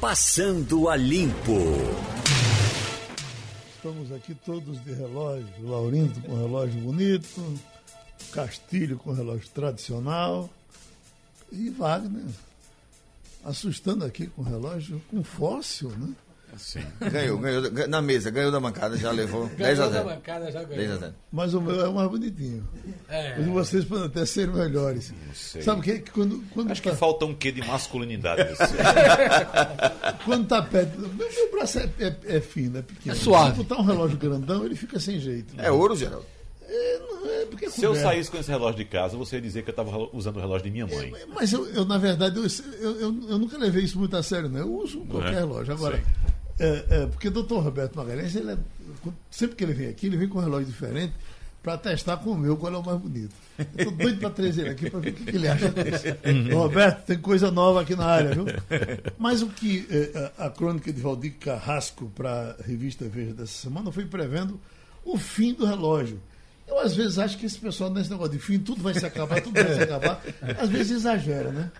Passando a Limpo. Estamos aqui todos de relógio. Laurindo com relógio bonito, Castilho com relógio tradicional e Wagner assustando aqui com relógio com fóssil, né? Sim. Ganhou, ganhou na mesa, ganhou da bancada, já levou 10 a 0. da bancada, já 10 a ganhou. 0. Mas o meu é o mais bonitinho. É. De vocês podem até ser melhores. sei. Sabe o que? que Quando, quando, Acho que tá, falta um quê de masculinidade nesse. quando tá perto. Meu, meu braço é, é, é fino, é pequeno. É suave. Se botar um relógio grandão, ele fica sem jeito. É ouro, Geraldo? É, não é é Se eu saísse com esse relógio de casa, você ia dizer que eu estava usando o relógio de minha mãe. Mas eu, eu, na verdade, eu, eu, eu, eu nunca levei isso muito a sério, né? Eu uso qualquer é? relógio. Agora, Sim. É, é, porque o doutor Roberto Magalhães, ele é- sempre que ele vem aqui, ele vem com um relógio diferente para testar com o meu qual é o mais bonito. Tô doido para trazer ele aqui para ver o que, que ele acha desse. Roberto, tem coisa nova aqui na área, viu? Mas o que é, a a crônica de Valdir Carrasco para a revista Veja dessa semana foi prevendo o fim do relógio. Eu, às vezes, acho que esse pessoal, nesse negócio de fim, tudo vai se acabar, tudo vai se acabar. Às vezes exagera, né?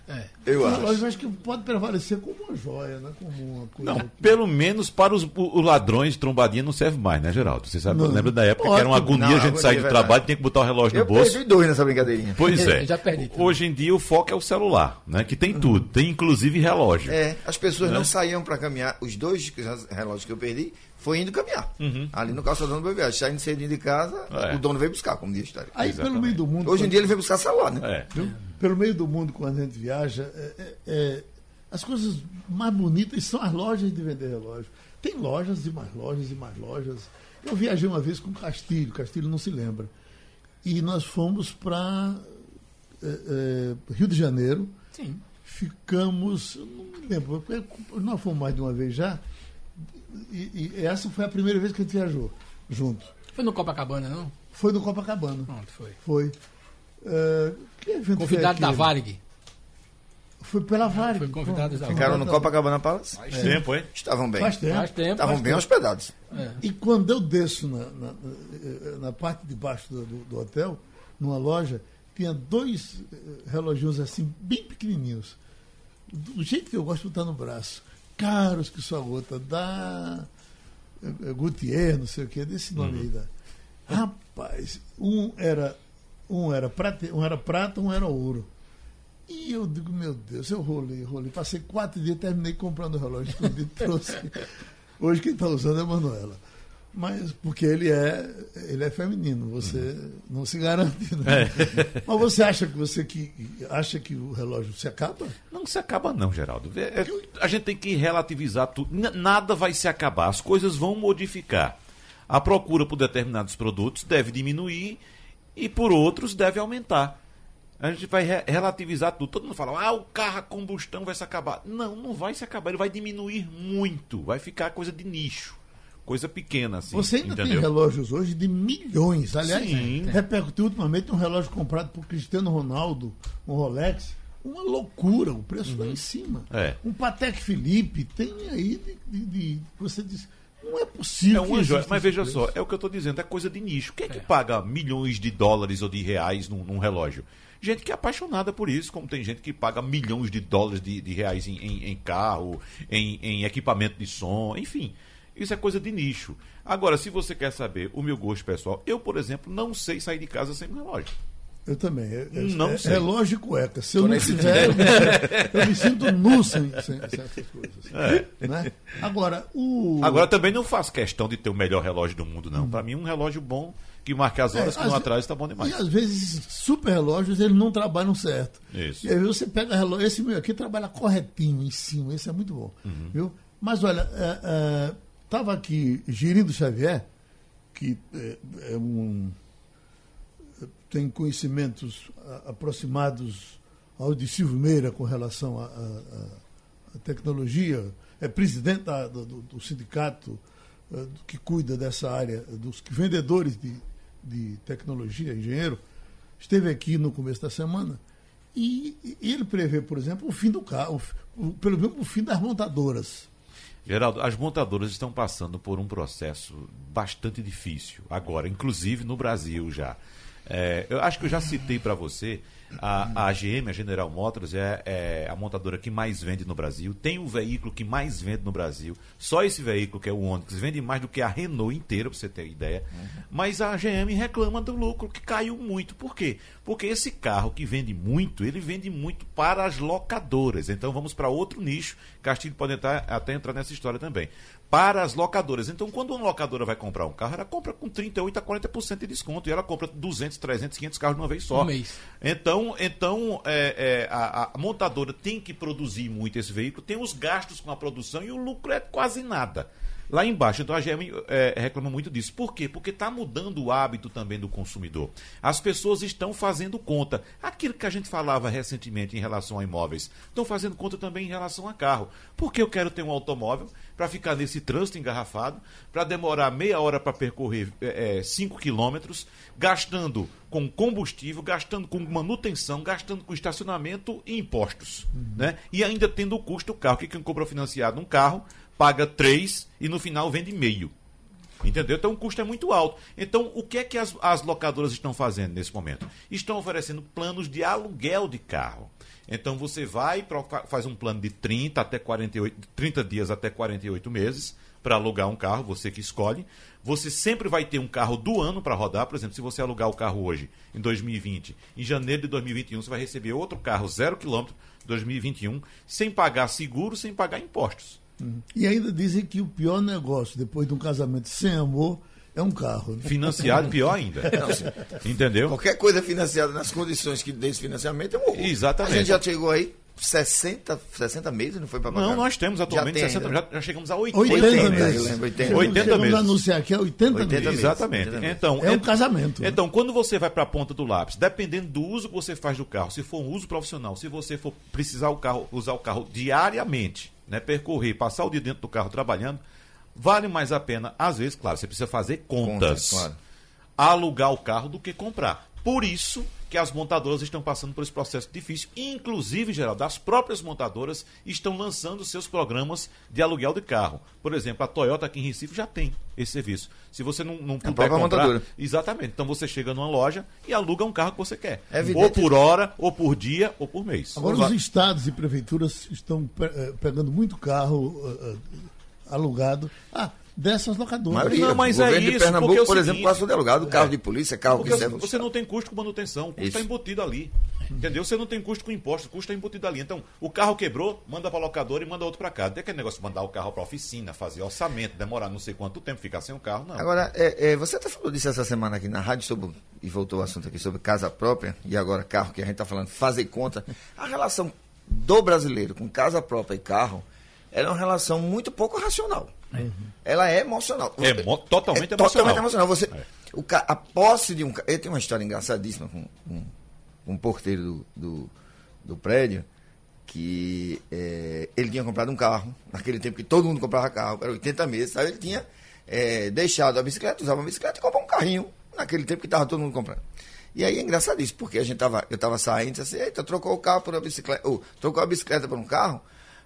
Eu o acho. relógio acho que pode prevalecer como uma joia, né? Como uma coisa. Não, pelo menos para os, os ladrões de trombadinha não serve mais, né, Geraldo? Você sabe, Não. lembra da época que era uma Ótimo. agonia Não, a gente sair é do trabalho e tinha que botar o relógio Eu no bolso. perdi dois nessa brincadeirinha. Pois é. Eu já perdi também. Hoje em dia o foco é o celular, né? Que tem tudo. Tem inclusive relógio. É, as pessoas não saíam para caminhar. Os dois relógios que eu perdi foi indo caminhar. Ali no calçadão do Boa Saindo cedinho de casa, É. o dono veio buscar, como diz a história. Aí, pelo meio do mundo. Hoje em dia ele veio buscar celular, né? É. Viu? Pelo meio do mundo, quando a gente viaja, é- é- é, as coisas mais bonitas são as lojas de vender relógio. Tem lojas e mais lojas e mais lojas. Eu viajei uma vez com Castilho, Castilho não se lembra. E nós fomos para Rio de Janeiro. Sim. Ficamos, não me lembro, porque nós fomos mais de uma vez já. E, e essa foi a primeira vez que a gente viajou junto. Foi no Copacabana, não? Foi no Copacabana. Pronto, foi. Foi. É, que evento Convidado foi da? Varig. Foi pela Varig. Foi convidado da Ficaram no. Copacabana Palace? Faz tempo, hein? Estavam bem. Faz tempo. Faz tempo. Estavam faz bem tempo. hospedados. É. E quando eu desço na, na, na- parte de baixo do, do- hotel, numa loja, tinha dois eh, reloginhos assim, bem pequenininhos. Do jeito que eu gosto de botar no braço. Caros que sua outra, da eh, eh, Gutierrez, não sei o que, desse nome aí. Da. Rapaz, um era, um, era prata, um era prata, um era ouro. E eu digo, meu Deus, eu rolei, rolei. Passei quatro dias, terminei comprando o relógio escondido, trouxe. Hoje quem está usando é a Manuela. Mas porque ele é, ele é feminino, você não se garante. Né? Mas você acha que você que acha que o relógio se acaba? Não se acaba, não, Geraldo. É- é- a gente tem que relativizar tudo. Nada vai se acabar, as coisas vão modificar. A procura por determinados produtos deve diminuir e por outros deve aumentar. A gente vai re- relativizar tudo. Todo mundo fala, ah, o carro a combustão vai se acabar. Não, não vai se acabar, ele vai diminuir muito. Vai ficar coisa de nicho. Coisa pequena, assim. Você ainda tem entendeu? relógios hoje de milhões. Aliás, Sim. repercutiu ultimamente um relógio comprado por Cristiano Ronaldo, um Rolex. Uma loucura, o preço lá em cima. É. Um Patek Philippe tem aí de, de- de- você diz, não é possível. É uma joia. Mas veja preço. só, é o que eu estou dizendo, é coisa de nicho. Quem é que paga milhões de dólares ou de reais num, num relógio? Gente que é apaixonada por isso, como tem gente que paga milhões de dólares de, de reais em, em- em carro, em, em equipamento de som, enfim. Isso é coisa de nicho. Agora, se você quer saber o meu gosto pessoal, eu, por exemplo, não sei sair de casa sem um relógio. Eu também. É, é- Não é, sei. relógio e cueca. Se eu Tô não tiver, eu, me- eu me sinto nu sem, sem certas coisas. É. Né? Agora, o. Agora, também não faço questão de ter o melhor relógio do mundo, não. Para mim, um relógio bom que marque as horas É, que não atrás está bom demais. E às vezes super relógios eles não trabalham certo. Isso. E aí você pega relógio, esse meu aqui trabalha corretinho em cima, esse é muito bom. Uhum. Viu? Mas olha, estava aqui Girindo Xavier, que é, é um tem conhecimentos aproximados ao de Silvio Meira com relação à tecnologia, é presidente da- do, do- sindicato do que cuida dessa área, dos vendedores de, de tecnologia, engenheiro, esteve aqui no começo da semana e, ele prevê, por exemplo, o fim do carro, pelo menos o fim das montadoras. Geraldo, as montadoras estão passando por um processo bastante difícil agora, inclusive no Brasil já. É, eu acho que eu já citei para você A, a GM, a General Motors, é, é a montadora que mais vende no Brasil. Tem o veículo que mais vende no Brasil. Só esse veículo, que é o Onix, vende mais do que a Renault inteira, pra você ter ideia. Mas a GM reclama do lucro, que caiu muito. Por quê? Porque esse carro que vende muito, ele vende muito para as locadoras. Então vamos para outro nicho. Castilho pode entrar, até entrar nessa história também. Para as locadoras. Então, quando uma locadora vai comprar um carro, ela compra com 38% a 40% de desconto. E ela compra 200, 300, 500 carros de uma vez só. Um mês. Então, então é, é, a, a montadora tem que produzir muito esse veículo, tem os gastos com a produção e o lucro é quase nada. Lá embaixo, então a GM é, reclama muito disso. Por quê? Porque está mudando o hábito também do consumidor. As pessoas estão fazendo conta. Aquilo que a gente falava recentemente em relação a imóveis, estão fazendo conta também em relação a carro. Porque eu quero ter um automóvel para ficar nesse trânsito engarrafado, para demorar meia hora para percorrer 5 quilômetros, gastando com combustível, gastando com manutenção, gastando com estacionamento e impostos. Né? E ainda tendo o custo do carro, que quem compra financiado um carro paga 3 e no final vende meio. Entendeu? Então o custo é muito alto. Então, o que é que as, as locadoras estão fazendo nesse momento? Estão oferecendo planos de aluguel de carro. Então você vai, faz um plano de 30 até 48, 30 dias até 48 meses para alugar um carro, você que escolhe. Você sempre vai ter um carro do ano para rodar. Por exemplo, se você alugar o carro hoje, em 2020, em janeiro de 2021, você vai receber outro carro zero quilômetro, 2021, sem pagar seguro, sem pagar impostos. E ainda dizem que o pior negócio depois de um casamento sem amor é um carro. né? Financiado, pior ainda. Entendeu? Qualquer coisa financiada nas condições que desse financiamento é um horror. Exatamente. A gente já chegou aí 60, 60 meses, não foi para Não, nós temos atualmente Já tem, 60, né? já, já chegamos a 80. 80 80, meses. lembro, 80. 80 Chegamos meses. anunciar que é 80, 80 meses. Exatamente. Exatamente. Então, É um ent- casamento. né? Então, quando você vai para a ponta do lápis, dependendo do uso que você faz do carro, se for um uso profissional, se você for precisar o carro, usar o carro diariamente, né, percorrer, passar o dia dentro do carro trabalhando, vale mais a pena, às vezes, claro, você precisa fazer contas, Contas, claro. alugar o carro do que comprar. Por isso que as montadoras estão passando por esse processo difícil. Inclusive, Geraldo, as próprias montadoras estão lançando seus programas de aluguel de carro. Por exemplo, a Toyota aqui em Recife já tem esse serviço. Se você não, não puder própria comprar... montadora. Exatamente. Então você chega numa loja e aluga um carro que você quer. É evidente. Ou por hora, ou por dia, ou por mês. Agora Vamos os lá. estados e prefeituras estão eh, pegando muito carro eh, eh, alugado ah, dessas locadoras. maioria. Não, mas o é governo de isso, Pernambuco, porque é por exemplo, seguinte- passa o delegado, carro de polícia, carro Porque que você, serve. você não tem custo com manutenção, o custo está Isso. embutido ali. Entendeu? Você não tem custo com impostos, o custo está embutido ali. Então, o carro quebrou, manda para locadora e manda outro para casa. Tem aquele negócio de mandar o carro para oficina, fazer orçamento, demorar não sei quanto tempo, ficar sem o carro, não. Agora, é, é, você até falou disso essa semana aqui na rádio, sobre, e voltou o assunto aqui sobre casa própria, e agora carro, que a gente está falando, fazer conta. A relação do brasileiro com casa própria e carro, ela é uma relação muito pouco racional. Ela é emocional. É mo- totalmente é emocional. Totalmente emocional. Você, É. o a posse de um carro. Ele tem uma história engraçadíssima com, com, com um porteiro do, do, do prédio que é, ele tinha comprado um carro, naquele tempo que todo mundo comprava carro, era 80 meses, sabe? Ele tinha é, deixado a bicicleta, usava a bicicleta e comprou um carrinho, naquele tempo que estava todo mundo comprando. E aí é engraçadíssimo, porque a gente tava, eu estava saindo e disse assim, eita, trocou o carro por uma bicicleta, ou trocou a bicicleta por um carro,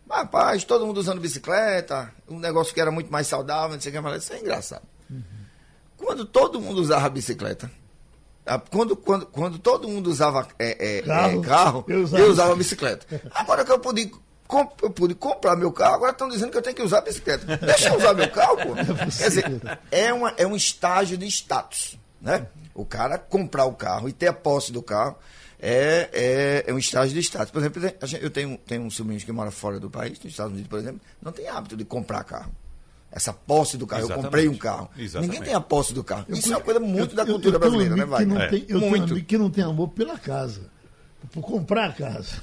rapaz, todo mundo usando bicicleta, um negócio que era muito mais saudável, não sei o que mais, isso é engraçado. Quando todo mundo usava bicicleta, quando, quando, quando todo mundo usava é, é, Carro, é, carro, eu eu usava usava, bicicleta. Agora que eu pude, com- eu pude comprar meu carro, agora estão dizendo que eu tenho que usar bicicleta. Deixa eu usar meu carro, pô. Quer dizer, é, uma, é um estágio de status. Né? O cara comprar o carro e ter a posse do carro é, é, é um estágio de status. Por exemplo, eu tenho, tenho um sobrinho que mora fora do país, nos Estados Unidos, por exemplo, não tem hábito de comprar carro. Essa posse do carro. Eu Exatamente. comprei um carro. Exatamente. Ninguém tem a posse do carro. Eu Isso é uma coisa muito eu- da eu- cultura eu tenho um brasileira, né, Wagner? não tem- Eu tenho um Muito. amigo que não tem amor pela casa, por comprar a casa.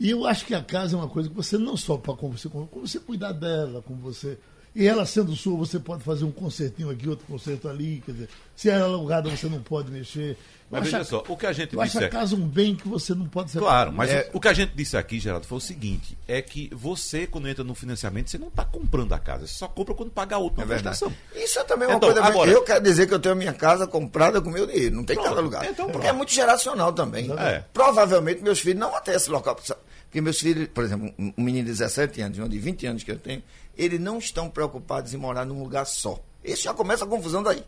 E eu acho que a casa é uma coisa que você não só para como você, como você cuidar dela, como você. E ela sendo sua, você pode fazer um concertinho aqui, outro concerto ali. Quer dizer, se ela é alugada, você não pode mexer. Mas veja só, o que a gente disse a aqui- casa um bem que você não pode separar. Claro, mas É- o, o que a gente disse aqui, Geraldo, foi o seguinte: é que você, quando entra no financiamento, você não está comprando a casa, você só compra quando paga a outra É verdade. prestação. Isso é também uma Então, coisa. bem- agora- Eu quero dizer que eu tenho a minha casa comprada com meu dinheiro. Não tem Pronto. casa alugada. Então, porque é muito geracional também. É. Provavelmente meus filhos não vão ter esse local. Porque meus filhos, por exemplo, um menino de 17 anos, um de 20 anos que eu tenho, eles não estão preocupados em morar num lugar só. Esse já começa a confusão daí.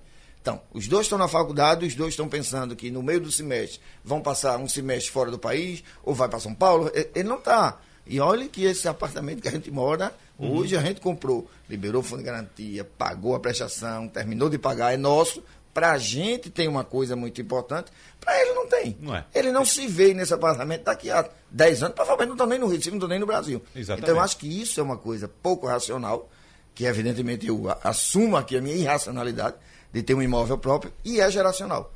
Então, os dois estão na faculdade, os dois estão pensando que no meio do semestre vão passar um semestre fora do país, ou vai para São Paulo. Ele não está. E olha que esse apartamento que a gente mora, hoje a gente comprou, liberou o fundo de garantia, pagou a prestação, terminou de pagar, é nosso. Para a gente tem uma coisa muito importante, para ele não tem. Não é. Ele não se vê nesse apartamento daqui a 10 anos, provavelmente não estão nem no Rio, de Janeiro, não estão nem no Brasil. Exatamente. Então eu acho que isso é uma coisa pouco racional, que evidentemente eu assumo aqui a minha irracionalidade de ter um imóvel próprio, e é geracional.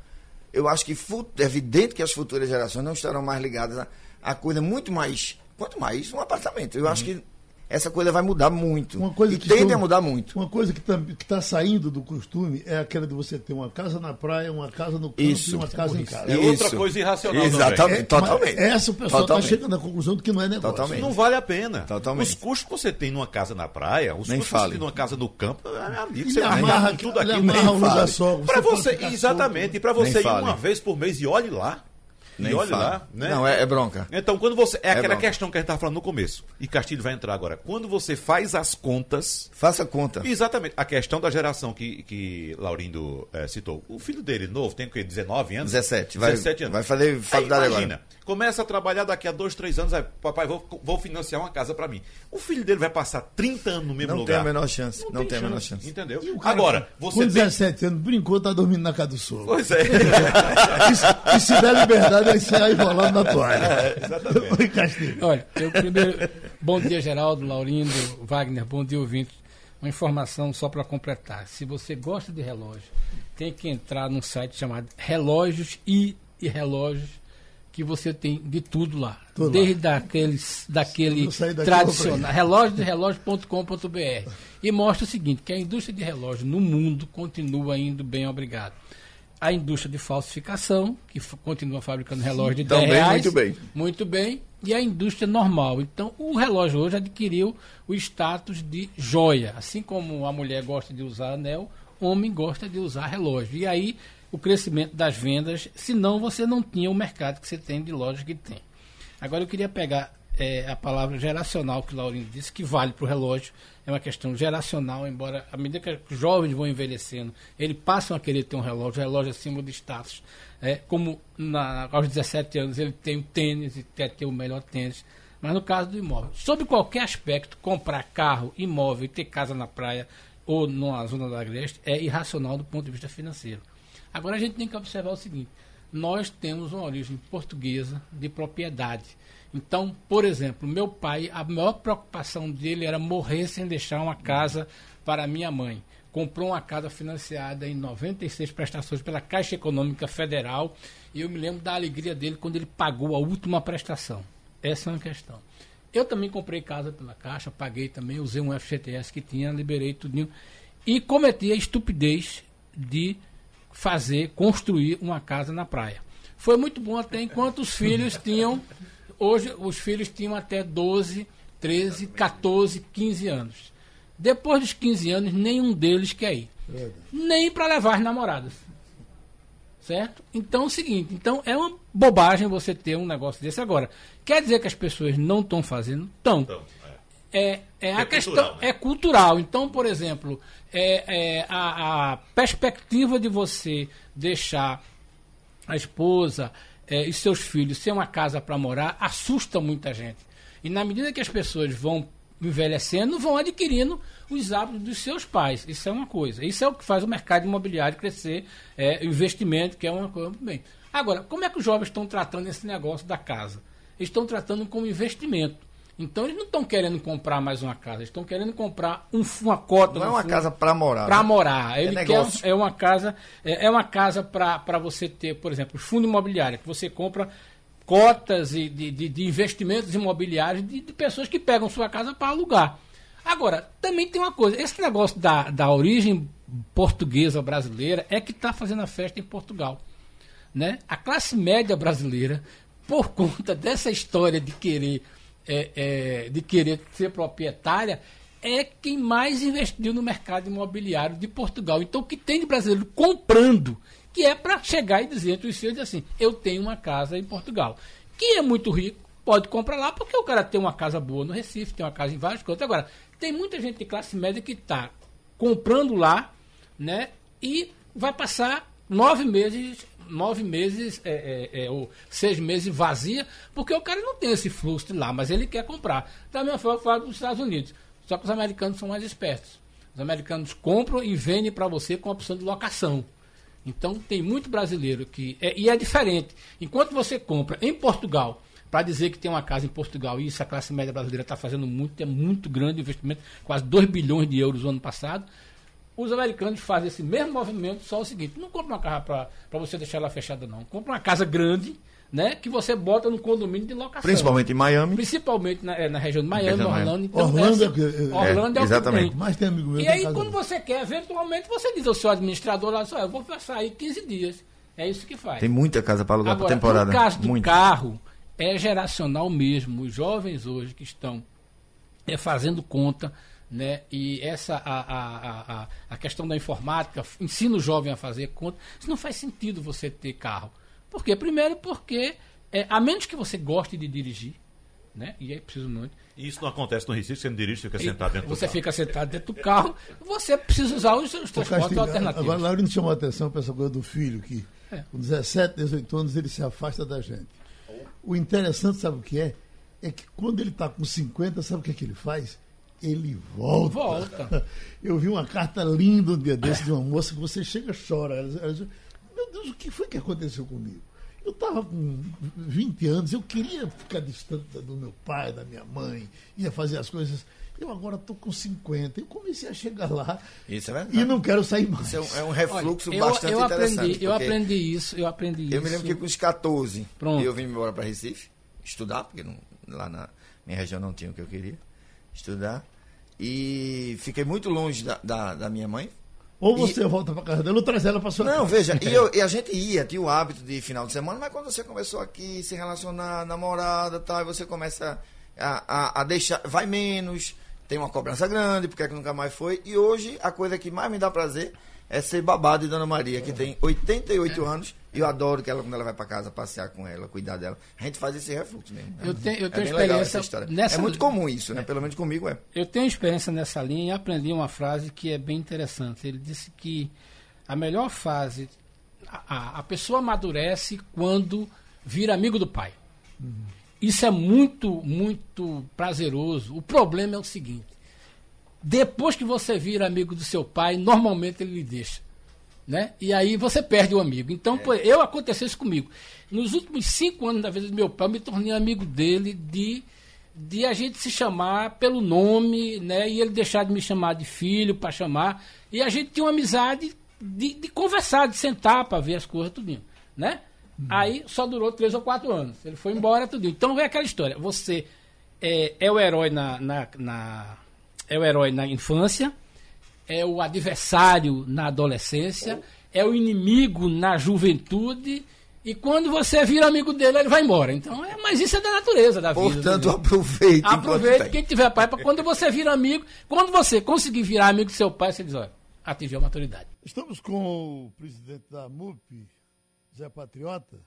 Eu acho que é evidente que as futuras gerações não estarão mais ligadas a, a coisa muito mais, quanto mais um apartamento. Eu acho que essa coisa vai mudar muito. Uma coisa e que tende estou- a mudar muito. Uma coisa que está saindo do costume é aquela de você ter uma casa na praia, uma casa no campo Isso. e uma casa em casa. É outra coisa irracional Exatamente. É, totalmente. Essa o pessoal está chegando à conclusão de que não é negócio. Totalmente. Não vale a pena. Totalmente. Os custos que você tem numa casa na praia, os Nem custos que você tem numa casa no campo, é, você amarra, tudo aquilo. amarra o pode você, exatamente, e para você Nem ir fale. uma vez por mês e olhe lá. Nem e olhe fala. lá, né? Não, é, é bronca. Então, quando você. É, É aquela bronca. questão que a gente estava falando no começo. E Castilho vai entrar agora. Quando você faz as contas. Faça conta. Exatamente. A questão da geração que, que Laurindo eh, citou. O filho dele, novo, tem o quê? 19 anos? 17. Vai, 17 anos. vai fazer Aí, faculdade imagina, agora. Começa a trabalhar daqui a dois, três anos, aí, papai, vou, vou financiar uma casa para mim. O filho dele vai passar 30 anos no mesmo Não lugar. tem a menor chance. Não, tem a menor chance. Entendeu? E o cara Agora, com você tem... 17 anos, brincou, tá dormindo na casa do sogro. Pois é. E, se- e se der liberdade, aí sai enrolando na toalha. É, exatamente. Olha, eu primeiro. bom dia, Geraldo, Laurindo, Wagner, bom dia, ouvinte. Uma informação só para completar. Se você gosta de relógio, tem que entrar num site chamado Relógios e, e Relógios, que você tem de tudo lá. Tudo lá. Desde Daqueles, daquele eu sair daqui, eu vou tradicional, relógiosrelógio.com.br. E mostra o seguinte, que a indústria de relógio no mundo continua indo bem, obrigado. A indústria de falsificação, que continua fabricando relógio de 10 Também reais. muito bem. Muito bem. E a indústria normal. Então, o relógio hoje adquiriu o status de joia. Assim como a mulher gosta de usar anel, o homem gosta de usar relógio. E aí, o crescimento das vendas, senão você não tinha o mercado que você tem de lojas que tem. Agora, eu queria pegar eh, a palavra geracional que o Laurindo disse, que vale para o relógio. É uma questão geracional, embora à medida que os jovens vão envelhecendo, eles passam a querer ter um relógio, relógio acima de status. É, como na, aos 17 anos ele tem o tênis e quer ter o melhor tênis. Mas no caso do imóvel, sobre qualquer aspecto, comprar carro, imóvel e ter casa na praia ou numa zona do agreste é irracional do ponto de vista financeiro. Agora a gente tem que observar o seguinte: nós temos uma origem portuguesa de propriedade. Então, por exemplo, meu pai, a maior preocupação dele era morrer sem deixar uma casa para minha mãe. Comprou uma casa financiada em 96 prestações pela Caixa Econômica Federal e eu me lembro da alegria dele quando ele pagou a última prestação. Essa é uma questão. Eu também comprei casa pela Caixa, paguei também, usei um FGTS que tinha, liberei tudinho e cometi a estupidez de fazer, construir uma casa na praia. Foi muito bom até enquanto os filhos tinham, hoje os filhos tinham até 12, 13, 14, 15 anos. Depois dos 15 anos, nenhum deles quer ir. Nem para levar as namoradas. Certo? Então é o seguinte, então é uma bobagem você ter um negócio desse agora. Quer dizer que as pessoas não estão fazendo? Estão. É. É, a É questão cultural, né? é cultural. Então, por exemplo, é, é, a, a perspectiva de você deixar a esposa é, e seus filhos sem uma casa para morar assusta muita gente. E na medida que as pessoas vão envelhecendo, vão adquirindo os hábitos dos seus pais. Isso é uma coisa. Isso é o que faz o mercado imobiliário crescer, é, investimento, que é uma coisa muito bem. Agora, como é que os jovens estão tratando esse negócio da casa? Eles estão tratando como investimento. Então eles não estão querendo comprar mais uma casa, eles estão querendo comprar um, uma cota. Não é uma fundo casa para morar. para né? morar. Ele quer negócio. é uma casa é, é uma casa para você ter, por exemplo, fundo imobiliário que você compra cotas e de, de, de investimentos imobiliários de, de pessoas que pegam sua casa para alugar. Agora, também tem uma coisa, esse negócio da, da origem portuguesa brasileira é que está fazendo a festa em Portugal. Né? A classe média brasileira, por conta dessa história de querer, é, é, de querer ser proprietária, é quem mais investiu no mercado imobiliário de Portugal. Então, o que tem de brasileiro comprando, que é para chegar e dizer entre os seus assim: eu tenho uma casa em Portugal. Quem é muito rico pode comprar lá, porque o cara tem uma casa boa no Recife, tem uma casa em vários cantos. Agora, tem muita gente de classe média que está comprando lá, né? E vai passar nove meses, nove meses, é, é, é, ou seis meses vazia, porque o cara não tem esse fluxo lá, mas ele quer comprar. Da mesma forma que fala dos Estados Unidos. Só que os americanos são mais espertos. Os americanos compram e vendem para você com a opção de locação. Então tem muito brasileiro que. É, e é diferente. Enquanto você compra em Portugal, para dizer que tem uma casa em Portugal, e isso a classe média brasileira está fazendo muito, é muito grande investimento, quase 2 bilhões de euros no ano passado. Os americanos fazem esse mesmo movimento, só o seguinte: não compra uma casa para você deixar ela fechada, não. Compra uma casa grande né, que você bota no condomínio de locação. Principalmente em Miami. Principalmente na, é, na região de Miami, Orlando. Então, Orlando, é, é, Orlando é, é, exatamente. Mas tem amigo meu E aí, quando você quer, eventualmente, você diz ao seu administrador lá, eu vou sair 15 dias. É isso que faz. Tem muita casa para alugar por temporada. No caso do Muito. carro, é geracional mesmo. Os jovens hoje que estão é, fazendo conta, né? E essa a, a, a, a questão da informática, ensina o jovem a fazer conta. Isso não faz sentido você ter carro. Por quê? Primeiro porque é, a menos que você goste de dirigir, né? E aí preciso muito. E isso não acontece no Recife, você não dirige, você fica sentado dentro você do carro. Você fica sentado dentro do carro, você precisa usar os, os transportes alternativos. Agora, Laurindo chamou a atenção para essa coisa do filho, que é. com 17, 18 anos ele se afasta da gente. O interessante, sabe o que é? É que quando ele está com 50, sabe o que, é que ele faz? Ele volta. Volta. Eu vi uma carta linda um dia desse de uma moça que você chega e chora. Ela, ela diz, meu Deus, o que foi que aconteceu comigo? Eu estava com 20 anos, eu queria ficar distante do meu pai, da minha mãe, ia fazer as coisas. Eu agora estou com 50. Eu comecei a chegar lá isso é e não quero sair mais. Isso é um, é um refluxo Olha, bastante eu, eu interessante. Aprendi, eu aprendi isso, eu aprendi isso. Eu me lembro que com os 14 Pronto. eu vim embora para Recife estudar, porque não, lá na minha região não tinha o que eu queria estudar. E fiquei muito longe da, da, da minha mãe, ou você e... volta para casa dela ou traz ela para sua Não, casa. veja, e, eu, e, a gente ia, tinha o hábito de final de semana, mas quando você começou aqui, se relacionar, namorada tal, e você começa a, a, a, deixar, vai menos, tem uma cobrança grande, porque é que nunca mais foi. E hoje a coisa que mais me dá prazer é ser babado de Dona Maria, que tem 88 anos. Eu adoro que ela, quando ela vai para casa, passear com ela, cuidar dela. A gente faz esse refluxo mesmo. Eu tenho, eu é tenho experiência. Nessa... É muito comum isso, né? Pelo menos comigo é. Eu tenho experiência nessa linha e aprendi uma frase que é bem interessante. Ele disse que a melhor fase. A, a pessoa amadurece quando vira amigo do pai. Uhum. Isso é muito, muito prazeroso. O problema é o seguinte: depois que você vira amigo do seu pai, normalmente ele lhe deixa. Né? E aí você perde o amigo. Então, é. pô, eu aconteceu isso comigo. Nos últimos cinco anos da vida do meu pai, eu me tornei amigo dele de, de a gente se chamar pelo nome, né? E ele deixar de me chamar de filho para chamar. E a gente tinha uma amizade de, de conversar, de sentar para ver as coisas, tudinho, né? Uhum. Aí só durou três ou quatro anos. Ele foi embora, tudinho. Então vem aquela história. Você é, é o herói na, na, na é o herói na infância, é o adversário na adolescência, é o inimigo na juventude. E quando você vira amigo dele, ele vai embora. Então, é, mas isso é da natureza da vida. Portanto, aproveite. Aproveite quem tiver pai, para quando você vira amigo, quando você conseguir virar amigo do seu pai, você diz, olha, atingiu a maturidade. Estamos com o presidente da MUP, Zé Patriota.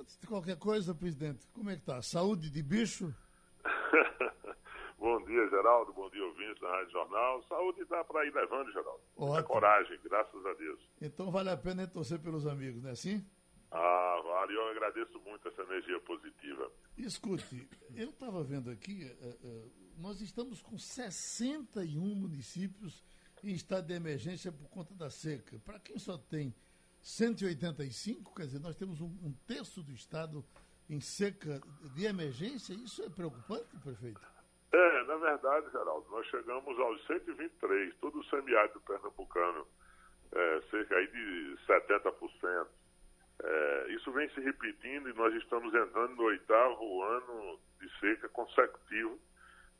Antes de qualquer coisa, presidente, como é que tá? Saúde de bicho? Bom dia, Geraldo. Bom dia, ouvintes da Rádio Jornal. Saúde dá para ir levando, Geraldo. Ótimo. coragem, graças a Deus. Então vale a pena torcer pelos amigos, não é assim? Ah, vale. Eu agradeço muito essa energia positiva. Escute, eu estava vendo aqui, uh, nós estamos com 61 municípios em estado de emergência por conta da seca. Para quem só tem 185, quer dizer, nós temos um, um terço do estado em seca de emergência. Isso é preocupante, prefeito? É, na verdade, Geraldo, nós chegamos aos 123, todo o semiárido pernambucano, é, cerca aí de 70%. É, isso vem se repetindo e nós estamos entrando no oitavo ano de seca consecutivo,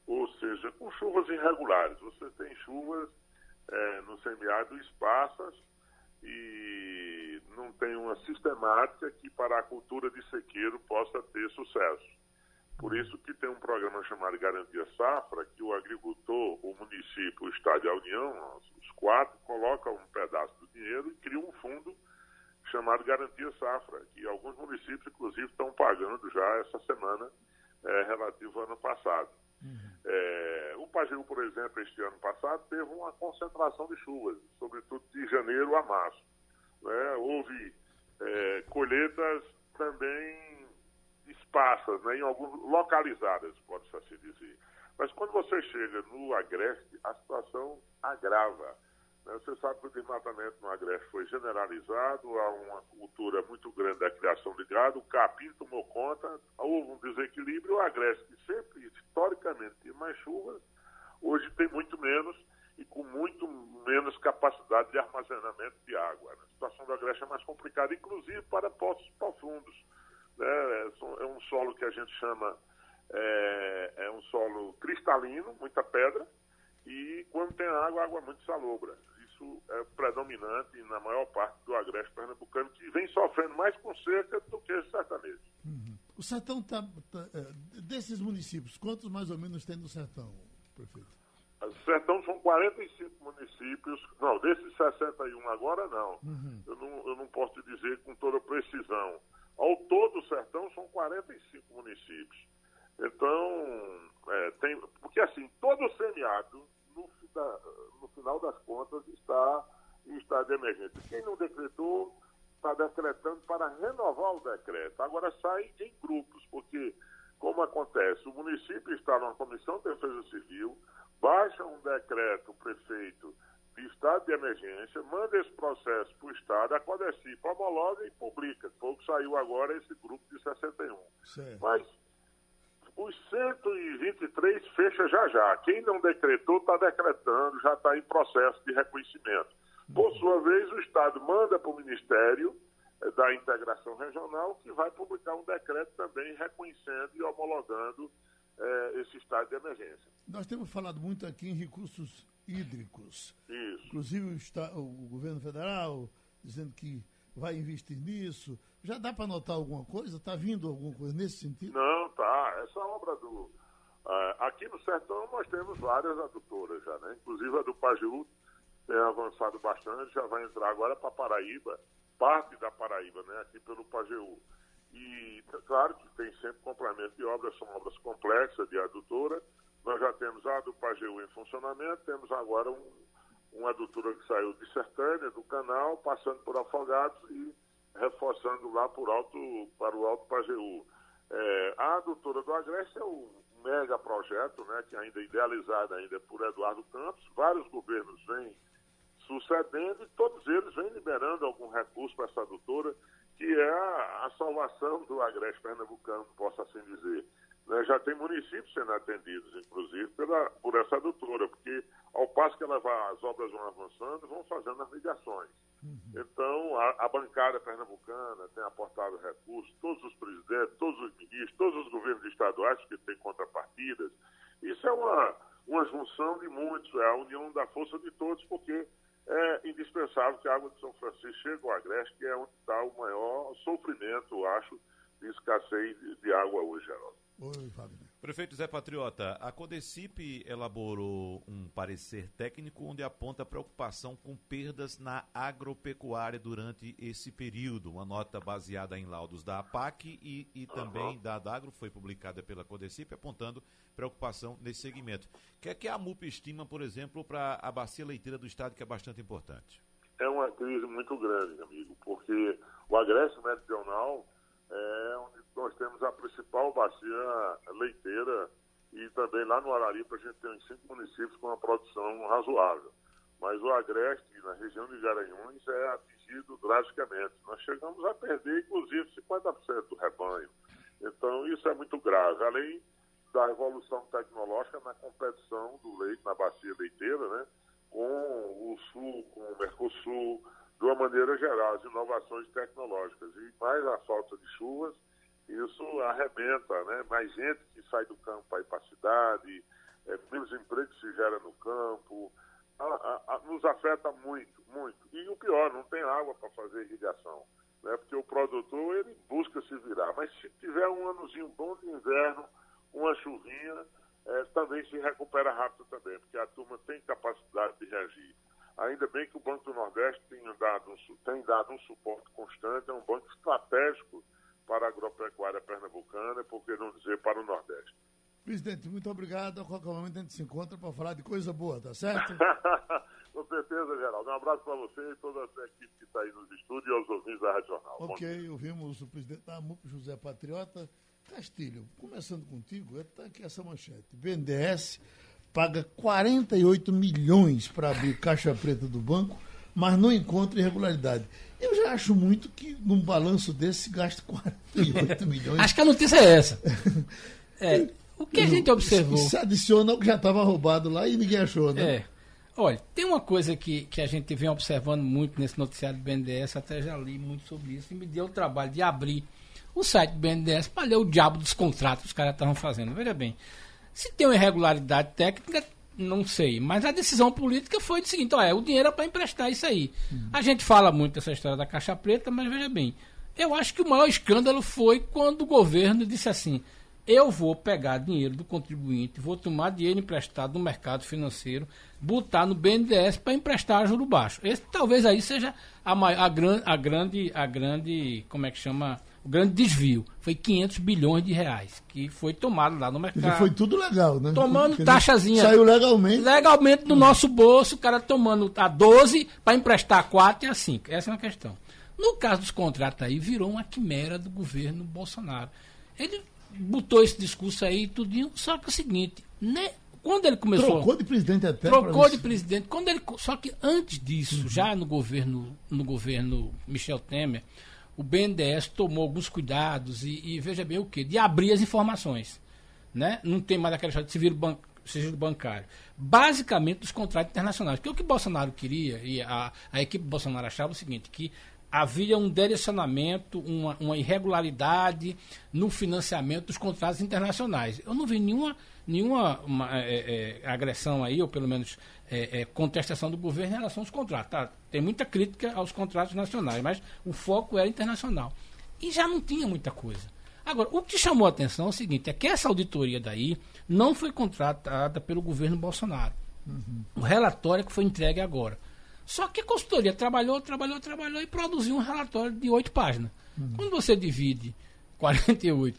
ou seja, com chuvas irregulares. Você tem chuvas é, no semiárido esparsas e não tem uma sistemática que para a cultura de sequeiro possa ter sucesso. Por isso que tem um programa chamado Garantia Safra, que o agricultor, o município, o Estado e a União, os quatro, colocam um pedaço do dinheiro e criam um fundo chamado Garantia Safra, que alguns municípios, inclusive, estão pagando já essa semana é, relativo ao ano passado. Uhum. É, o Pajeú, por exemplo, este ano passado, teve uma concentração de chuvas, sobretudo de janeiro a março. Né? Houve é, colheitas também esparsas, né? em alguns, localizadas, pode-se assim dizer. Mas quando você chega no Agreste, a situação agrava. Né? Você sabe que o desmatamento no Agreste foi generalizado, há uma cultura muito grande da criação de gado, o capim tomou conta, houve um desequilíbrio, o Agreste, que sempre, historicamente, tinha mais chuvas, hoje tem muito menos e com muito menos capacidade de armazenamento de água. Né? A situação do Agreste é mais complicada, inclusive para poços profundos. Né? É um solo que a gente chama é, é um solo cristalino, muita pedra, e quando tem água, água muito salobra. Isso é predominante na maior parte do agreste pernambucano, que vem sofrendo mais com seca do que sertanejo. Uhum. O sertão está. Tá, é, desses municípios, quantos mais ou menos tem no sertão, prefeito? O sertão são 45 municípios. Não, desses 61 agora não. Uhum. Eu não. Eu não posso dizer com toda precisão. Ao todo, o sertão são 45 municípios. Então, é, tem, porque assim, todo semiárido, no, no final das contas, está em estado de emergência. Quem não decretou, está decretando para renovar o decreto. Agora sai em grupos, porque, como acontece, o município está numa comissão de defesa civil, baixa um decreto, o prefeito, de estado de emergência, manda esse processo para o Estado, a Codecipa homologa e publica. Pouco saiu agora esse grupo de 61. Certo. Mas os 123 fecha já já. Quem não decretou está decretando, já está em processo de reconhecimento. Por sua vez, o Estado manda para o Ministério eh, da Integração Regional, que vai publicar um decreto também reconhecendo e homologando eh, esse estado de emergência. Nós temos falado muito aqui em recursos hídricos. Isso. Inclusive o, está, o governo federal dizendo que vai investir nisso. Já dá para notar alguma coisa? Está vindo alguma coisa nesse sentido? Não, tá. Essa obra do. Uh, aqui no Sertão nós temos várias adutoras já, né? Inclusive a do Pajeú tem avançado bastante, já vai entrar agora para Paraíba, parte da Paraíba, né? Aqui pelo Pajeú. E claro que tem sempre complemento de obras, são obras complexas de adutora. Nós já temos a do Pajeú em funcionamento, temos agora um, uma adutora que saiu de Sertânia, do canal, passando por Afogados e reforçando lá por alto, para o Alto Pajeú. É, a adutora do Agreste é um mega projeto, né, que ainda é idealizado ainda por Eduardo Campos. Vários governos vêm sucedendo e todos eles vêm liberando algum recurso para essa adutora, que é a, a salvação do Agreste pernambucano, posso assim dizer. Né, já tem municípios sendo atendidos, inclusive, pela, por essa adutora, porque ao passo que ela vai, as obras vão avançando, vão fazendo as ligações. Uhum. Então, a, a, bancada pernambucana tem aportado recursos, todos os presidentes, todos os ministros, todos os governos estaduais que têm contrapartidas. Isso é uma, uma junção de muitos, é a união da força de todos, porque é indispensável que a água de São Francisco chegue ao Agreste, que é onde está o maior sofrimento, eu acho, escassez de, água hoje, Geraldo. Oi, Fábio. Prefeito Zé Patriota, a Codecip elaborou um parecer técnico onde aponta preocupação com perdas na agropecuária durante esse período. Uma nota baseada em laudos da APAC e, e também uhum. da Dagro foi publicada pela Codecip apontando preocupação nesse segmento. O que é que a MUP estima, por exemplo, para a bacia leiteira do estado, que é bastante importante? É uma crise muito grande, amigo, porque o agreste meridional é onde nós temos a principal bacia leiteira e também lá no Araripe a gente tem cinco municípios com uma produção razoável. Mas o Agreste, na região de Garanhuns, é atingido drasticamente. Nós chegamos a perder, inclusive, 50% do rebanho. Então, isso é muito grave. Além da evolução tecnológica na competição do leite na bacia leiteira, né, com o Sul, com o Mercosul, de uma maneira geral, as inovações tecnológicas. E mais a falta de chuvas, isso arrebenta, né? Mais gente que sai do campo para ir para a cidade, é, menos emprego que se gera no campo. A, a, a, nos afeta muito, muito. E o pior, não tem água para fazer irrigação. Né? Porque o produtor, ele busca se virar. Mas se tiver um anozinho bom de inverno, uma chuvinha, é, também se recupera rápido também, porque a turma tem capacidade de reagir. Ainda bem que o Banco do Nordeste tem dado um, tem dado um suporte constante, é um banco estratégico para a agropecuária pernambucana, por que não dizer para o Nordeste. Presidente, muito obrigado. A qualquer momento a gente se encontra para falar de coisa boa, tá certo? Com certeza, Geraldo. Um abraço para você e toda a equipe que está aí nos estúdios e aos ouvintes da Rádio Jornal. Ok, ouvimos o presidente da MUP, José Patriota. Castilho, começando contigo, está aqui essa manchete. BNDES paga 48 milhões para abrir caixa preta do banco, mas não encontra irregularidade. Eu já acho muito que num balanço desse se gasta 48 milhões. Acho que a notícia é essa. É, o que a gente observou. Se adiciona ao que já estava roubado lá e ninguém achou, né? É. Olha, tem uma coisa que, que a gente vem observando muito nesse noticiário do BNDES, até já li muito sobre isso, e me deu o trabalho de abrir o site do BNDES para ler o diabo dos contratos que os caras estavam fazendo. Veja bem, se tem uma irregularidade técnica, não sei, mas a decisão política foi o seguinte: olha, o dinheiro é para emprestar isso aí. Uhum. A gente fala muito dessa história da Caixa Preta, mas veja bem, eu acho que o maior escândalo foi quando o governo disse assim: eu vou pegar dinheiro do contribuinte, vou tomar dinheiro emprestado no mercado financeiro, botar no BNDES para emprestar a juro baixo. Esse talvez aí seja a, maior, a, gran, a grande, a grande, como é que chama, o grande desvio. Foi 500 bilhões de reais que foi tomado lá no mercado. foi tudo legal, né? Tomando Porque taxazinha. Saiu legalmente. Legalmente do nosso bolso, o cara tomando a 12 para emprestar a 4 e a 5. Essa é uma questão. No caso dos contratos aí, virou uma quimera do governo Bolsonaro. Ele botou esse discurso aí tudinho, só que é o seguinte, né? Quando ele começou. Trocou de presidente até. Trocou de presidente. Quando ele, só que antes disso, uhum. já no governo, no governo Michel Temer, o BNDES tomou alguns cuidados e, e veja bem o que? De abrir as informações. Né? Não tem mais aquela história de sigilo bancário. Basicamente dos contratos internacionais. Porque o que Bolsonaro queria, e a, a equipe Bolsonaro achava o seguinte, que havia um direcionamento, uma, uma, irregularidade no financiamento dos contratos internacionais. Eu não vi nenhuma, nenhuma uma, é, é, agressão aí, ou pelo menos é, é contestação do governo em relação aos contratos. Tá? Tem muita crítica aos contratos nacionais, mas o foco era internacional. E já não tinha muita coisa. Agora, o que chamou a atenção é o seguinte, é que essa auditoria daí não foi contratada pelo governo Bolsonaro. Uhum. O relatório que foi entregue agora. Só que a consultoria trabalhou, trabalhou, trabalhou e produziu um relatório de oito páginas. Uhum. Quando você divide 48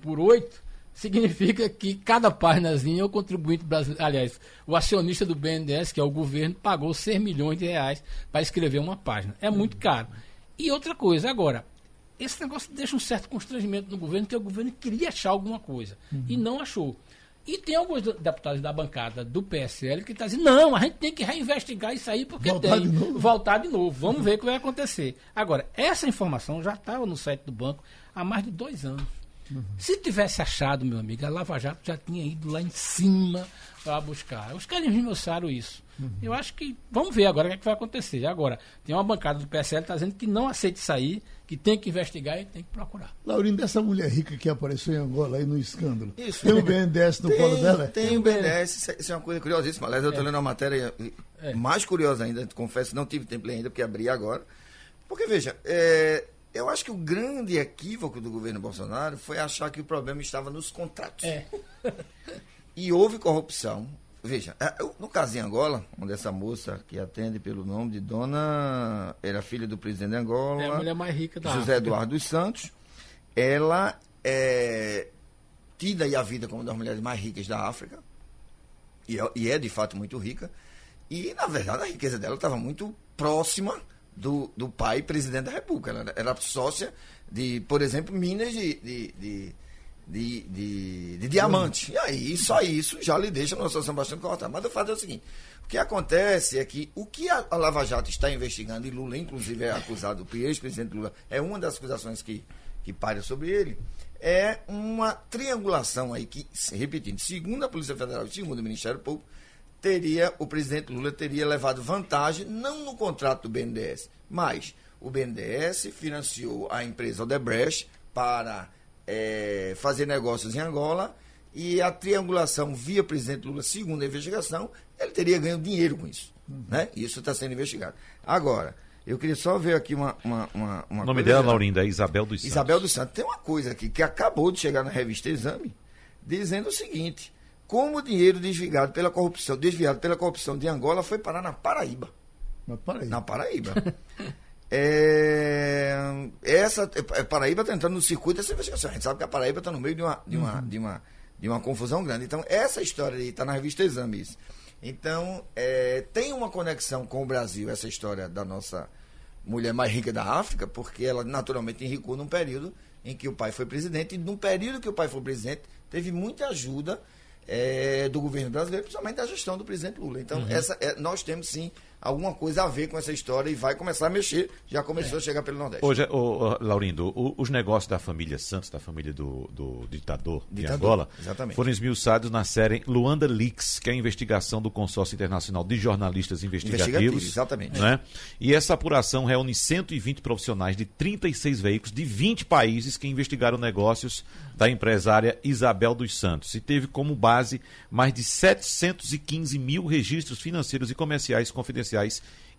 por 8, significa que cada páginazinha o contribuinte brasileiro, aliás, o acionista do BNDES, que é o governo, pagou 6 milhões de reais para escrever uma página. É muito caro. E outra coisa, agora, esse negócio deixa um certo constrangimento no governo, que o governo queria achar alguma coisa uhum. e não achou. E tem alguns deputados da bancada do PSL que estão tá dizendo, não, a gente tem que reinvestigar isso aí porque voltar tem. De novo. Voltar de novo. Vamos ver o que vai acontecer. Agora, essa informação já estava no site do banco há mais de dois anos. Uhum. Se tivesse achado, meu amigo, a Lava Jato já tinha ido lá em cima para buscar. Os caras esmiuçaram isso. Uhum. Eu acho que. Vamos ver agora o que, é que vai acontecer. Agora, tem uma bancada do PSL que está dizendo que não aceita sair, que tem que investigar e tem que procurar. Laurinho, dessa mulher rica que apareceu em Angola aí no escândalo. Isso. Tem o BNDES no tem, colo dela? Tem o BNDES, isso é uma coisa curiosíssima. Aliás, eu estou é. lendo uma matéria é. mais curiosa ainda, confesso, não tive tempo ainda, porque abri agora. Porque, veja, é, eu acho que o grande equívoco do governo Bolsonaro foi achar que o problema estava nos contratos. É. e houve corrupção. Veja, é, no caso em Angola, onde essa moça que atende pelo nome de Dona. Era filha do presidente de Angola. É a mulher mais rica da José África. Eduardo dos Santos. Ela é tida e a vida como uma das mulheres mais ricas da África. E é, e é de fato muito rica. E, na verdade, a riqueza dela estava muito próxima do, do pai presidente da República. Ela era sócia de, por exemplo, minas de, de, de, de, de, de diamante. E aí, só isso já lhe deixa numa situação bastante cortada. Mas o fato é o seguinte: o que acontece é que o que a, Lava Jato está investigando, e Lula, inclusive, é acusado, o ex-presidente Lula, é uma das acusações que, que paira sobre ele, é uma triangulação aí que, repetindo, segundo a Polícia Federal e segundo o Ministério Público, teria o presidente Lula teria levado vantagem não no contrato do BNDES, mas o BNDES financiou a empresa Odebrecht para é, fazer negócios em Angola e a triangulação via presidente Lula, segundo a investigação, ele teria ganho dinheiro com isso. Uhum. Né? Isso está sendo investigado. Agora, eu queria só ver aqui uma. uma, uma, uma o nome dela, Laurinda, é Isabel dos Santos. Isabel dos Santos. Tem uma coisa aqui que acabou de chegar na revista Exame, dizendo o seguinte: como o dinheiro desviado pela corrupção, desviado pela corrupção de Angola foi parar na Paraíba. Na Paraíba. Na Paraíba. é, essa é, Paraíba está entrando no circuito dessa investigação. A gente sabe que a Paraíba está no meio de uma, de, uma, uhum. de, uma, de uma confusão grande. Então, essa história aí está na revista Exames. Então, é, tem uma conexão com o Brasil, essa história da nossa mulher mais rica da África, porque ela naturalmente enricou num período em que o pai foi presidente, e num período que o pai foi presidente, teve muita ajuda é, do governo brasileiro, principalmente da gestão do presidente Lula. Então, essa, é, nós temos sim alguma coisa a ver com essa história e vai começar a mexer. Já começou a chegar pelo Nordeste. Hoje, ô, ô, Laurindo, o- os negócios da família Santos, da família do, do ditador, de Ditador, Angola, exatamente. foram esmiuçados na série Luanda Leaks, que é a investigação do Consórcio Internacional de Jornalistas Investigativos. Investigativos, exatamente. Né? E essa apuração reúne 120 profissionais de 36 veículos de 20 países que investigaram negócios da empresária Isabel dos Santos e teve como base mais de 715 mil registros financeiros e comerciais confidenciais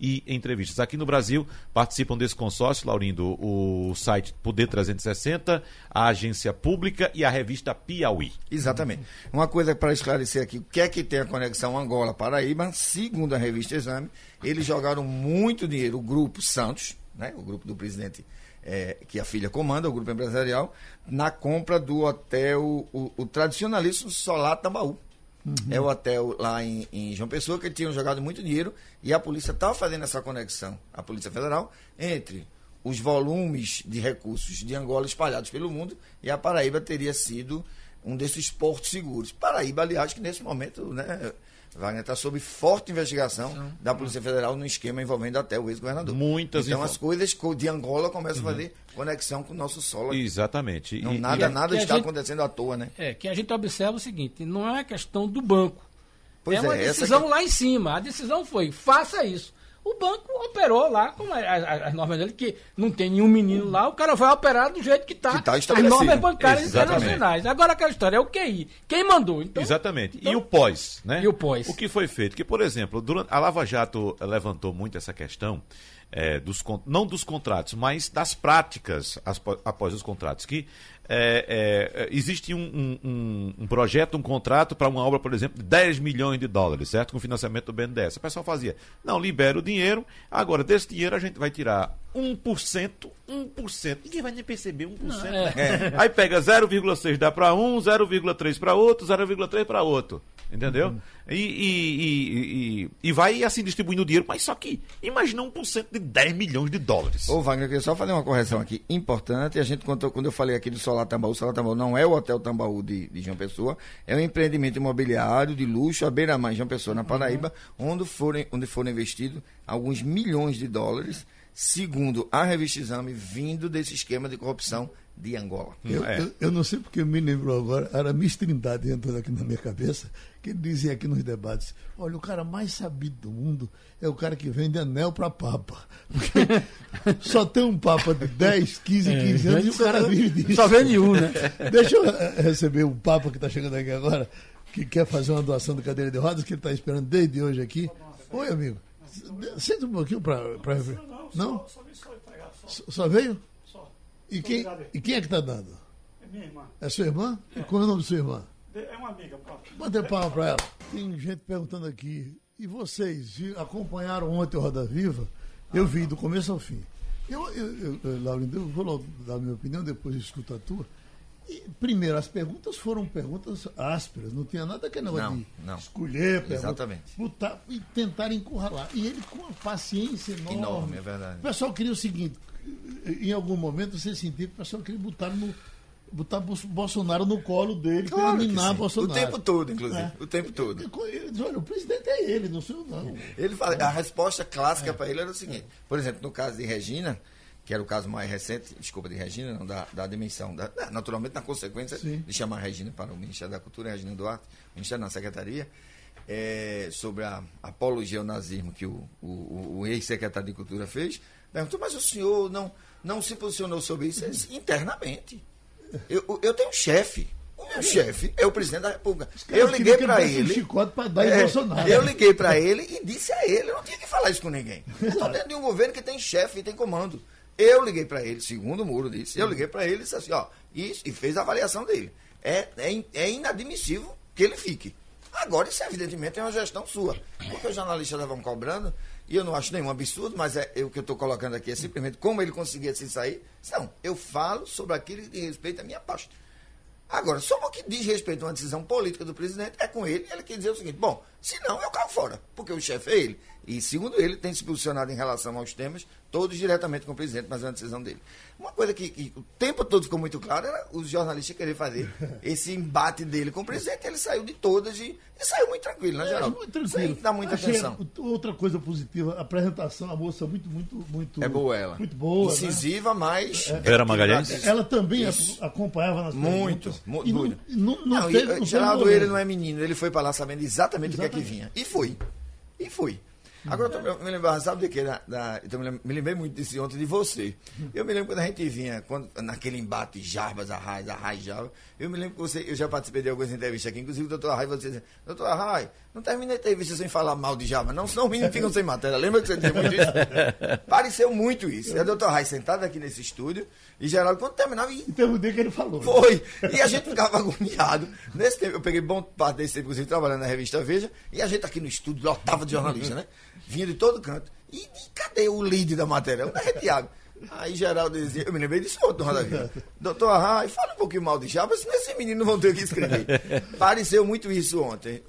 e entrevistas. Aqui no Brasil participam desse consórcio, Laurindo, o site Poder 360, a agência pública e a revista Piauí. Exatamente. Uma coisa para esclarecer aqui, o que é que tem a conexão Angola-Paraíba? Segundo a revista Exame, eles jogaram muito dinheiro, o grupo Santos, né, o grupo do presidente eh, que a filha comanda, o grupo empresarial, na compra do hotel, o, o tradicionalíssimo Solar Tambaú. É o hotel lá em, em João Pessoa que tinham jogado muito dinheiro e a polícia estava fazendo essa conexão, a Polícia Federal, entre os volumes de recursos de Angola espalhados pelo mundo e a Paraíba teria sido um desses portos seguros. Paraíba, aliás, que nesse momento, né, Wagner, está sob forte investigação da Polícia Federal no esquema envolvendo até o ex-governador. Muitas Então as coisas co- de Angola começam a fazer conexão com o nosso solo. aqui. Exatamente. Não, E- nada, e- nada está gente- acontecendo à toa, né? É, que a gente observa o seguinte, não é questão do banco. Pois é uma é, essa decisão que- lá em cima. A decisão foi, faça isso. O banco operou lá, como a- a- as normas dele, que não tem nenhum menino lá, o cara vai operar do jeito que está Que tá as normas bancárias Exatamente. internacionais. Agora aquela história é o QI. Quem mandou? Então, Exatamente. então- e o pós, né? E o pós? O que foi feito? Que, por exemplo, durante, a Lava Jato levantou muito essa questão, eh, dos, não dos contratos, mas das práticas após os contratos. Que eh, eh, existe um, um- um- projeto, um contrato para uma obra, por exemplo, de 10 milhões de dólares, certo? Com financiamento do BNDES. O pessoal fazia, não, libera o dinheiro, agora desse dinheiro a gente vai tirar 1%, 1%. Ninguém vai nem perceber 1%. é. né? Aí pega 0,6 dá para um, 0,3 para outro, 0,3 para outro. Entendeu? E, e, e, e, e vai assim distribuindo o dinheiro, mas só que imagina 1% de 10 milhões de dólares. Ô, Wagner, eu queria só fazer uma correção aqui importante. A gente contou, quando eu falei aqui do Solar Tambaú, o Solar Tambaú não é o Hotel Tambaú de, de João Pessoa, é um empreendimento imobiliário de luxo, à beira-mar João Pessoa, na Paraíba, onde, foram, onde foram investidos alguns milhões de dólares, segundo a revista Exame, vindo desse esquema de corrupção de Angola. Eu, É. eu, eu não sei porque me lembrou agora, era Miss Trindade entrando aqui na minha cabeça, que ele dizia aqui nos debates: olha, o cara mais sabido do mundo é o cara que vende anel para Papa. Porque só tem um Papa de 10, 15, 15 anos e o cara vive disso. Só vende um, né? Deixa eu eh, receber o Papa que está chegando aqui agora, que quer fazer uma doação de cadeira de rodas, que ele está esperando desde hoje aqui. Oi, amigo. Senta um pouquinho para. Não? Só vim só entregar, só. Só veio? só. E quem, e quem é que está dando? É minha irmã. É sua irmã? E qual é o nome da sua irmã? É uma amiga, pronto. Manda palma para ela. Tem gente perguntando aqui. E vocês acompanharam ontem o Roda Viva? Eu vi do começo ao fim. Eu, eu, eu, eu, Laurindo, eu vou dar a minha opinião, depois escuto a tua. E, primeiro, as perguntas foram perguntas ásperas, não tinha nada que Não, de não. escolher, pergunta, Exatamente. botar e tentar encurralar. E ele com uma paciência enorme. Enorme, é verdade. O pessoal queria o seguinte: em algum momento você sentia que o pessoal queria botar no. Botar Bolsonaro no colo dele, Claro sim. Bolsonaro. O tempo todo, inclusive. É. O tempo todo. Olha, o presidente é ele, não sou eu, não. Ele fala, a resposta clássica para ele era o seguinte: por exemplo, no caso de Regina, que era o caso mais recente, desculpa, de Regina, não, da, da dimensão, da, naturalmente na consequência Sim. de chamar a Regina para o Ministério da Cultura, Regina Duarte, Ministério da Secretaria, é, sobre a apologia ao nazismo que o, o, o- o ex-secretário de Cultura fez, perguntou, mas o senhor não, não se posicionou sobre isso internamente. Eu, eu tenho um chefe. O meu chefe é o presidente da República. caras Eu liguei ele para um ele. É. Eu liguei para ele e disse a ele, eu não tinha que falar isso com ninguém. Estou dentro de um governo que tem chefe e tem comando. Eu liguei para ele, segundo o Muro disse, eu liguei para ele e disse assim, ó, isso, e fez a avaliação dele. É, é, é inadmissível que ele fique. Agora, isso evidentemente é uma gestão sua. Porque os jornalistas estavam cobrando, e eu não acho nenhum absurdo, mas é, é o que eu estou colocando aqui é simplesmente como ele conseguia se sair. Não, eu falo sobre aquilo que diz respeito à minha pasta. Agora, só o que diz respeito a uma decisão política do presidente é com ele. Ele quer dizer o seguinte: bom, Se não, eu caio fora, porque o chefe é ele. E, segundo ele, tem se posicionado em relação aos temas, todos diretamente com o presidente, mas é uma decisão dele. Uma coisa que, que o tempo todo ficou muito claro era os jornalistas querer fazer esse embate dele com o presidente. Ele saiu de todas e, e saiu muito tranquilo, né, É, Geraldo? muito tranquilo. Sem dar muita Achei atenção. Outra coisa positiva, a apresentação, a moça muito, muito, muito. É boa ela. Muito boa. né? Incisiva, mas. Vera Magalhães? Ela também Isso. a- acompanhava nas Muito, perguntas. mu- E não, muito. e não, não, Não, teve, não teve Geraldo, ele não é menino, ele foi para lá sabendo exatamente, o que é que Exatamente. vinha. E foi. E foi. Agora eu me lembrando, sabe de quê? Da, da, eu me me lembrei muito disso ontem de você. Eu me lembro quando a gente vinha, quando, naquele embate Jarbas, Arraiz, Arraiz, Jarbas. Eu me lembro que você, eu já participei de algumas entrevistas aqui, inclusive o doutor Arraiz, você dizia, doutor Arraiz, não termina a entrevista sem falar mal de Jarbas, não, senão os meninos ficam sem matéria. Lembra que você dizia muito isso? Pareceu muito isso. E a doutor Arraiz sentado aqui nesse estúdio, e Geraldo, quando terminava, e E um dia que ele falou. foi. E a gente ficava agoniado. Nesse tempo, eu peguei bom parte desse tempo, inclusive, trabalhando na revista Veja, e a gente aqui no estúdio lotava de jornalista, né? Vinha de todo canto. E, e cadê o lead da matéria? O Tiago. Aí Geraldo dizia, eu me lembrei disso ontem no Roda Viva. Doutor Arrai, fala um pouquinho mal de Jabas, senão esses meninos vão ter o que escrever. Pareceu muito isso ontem.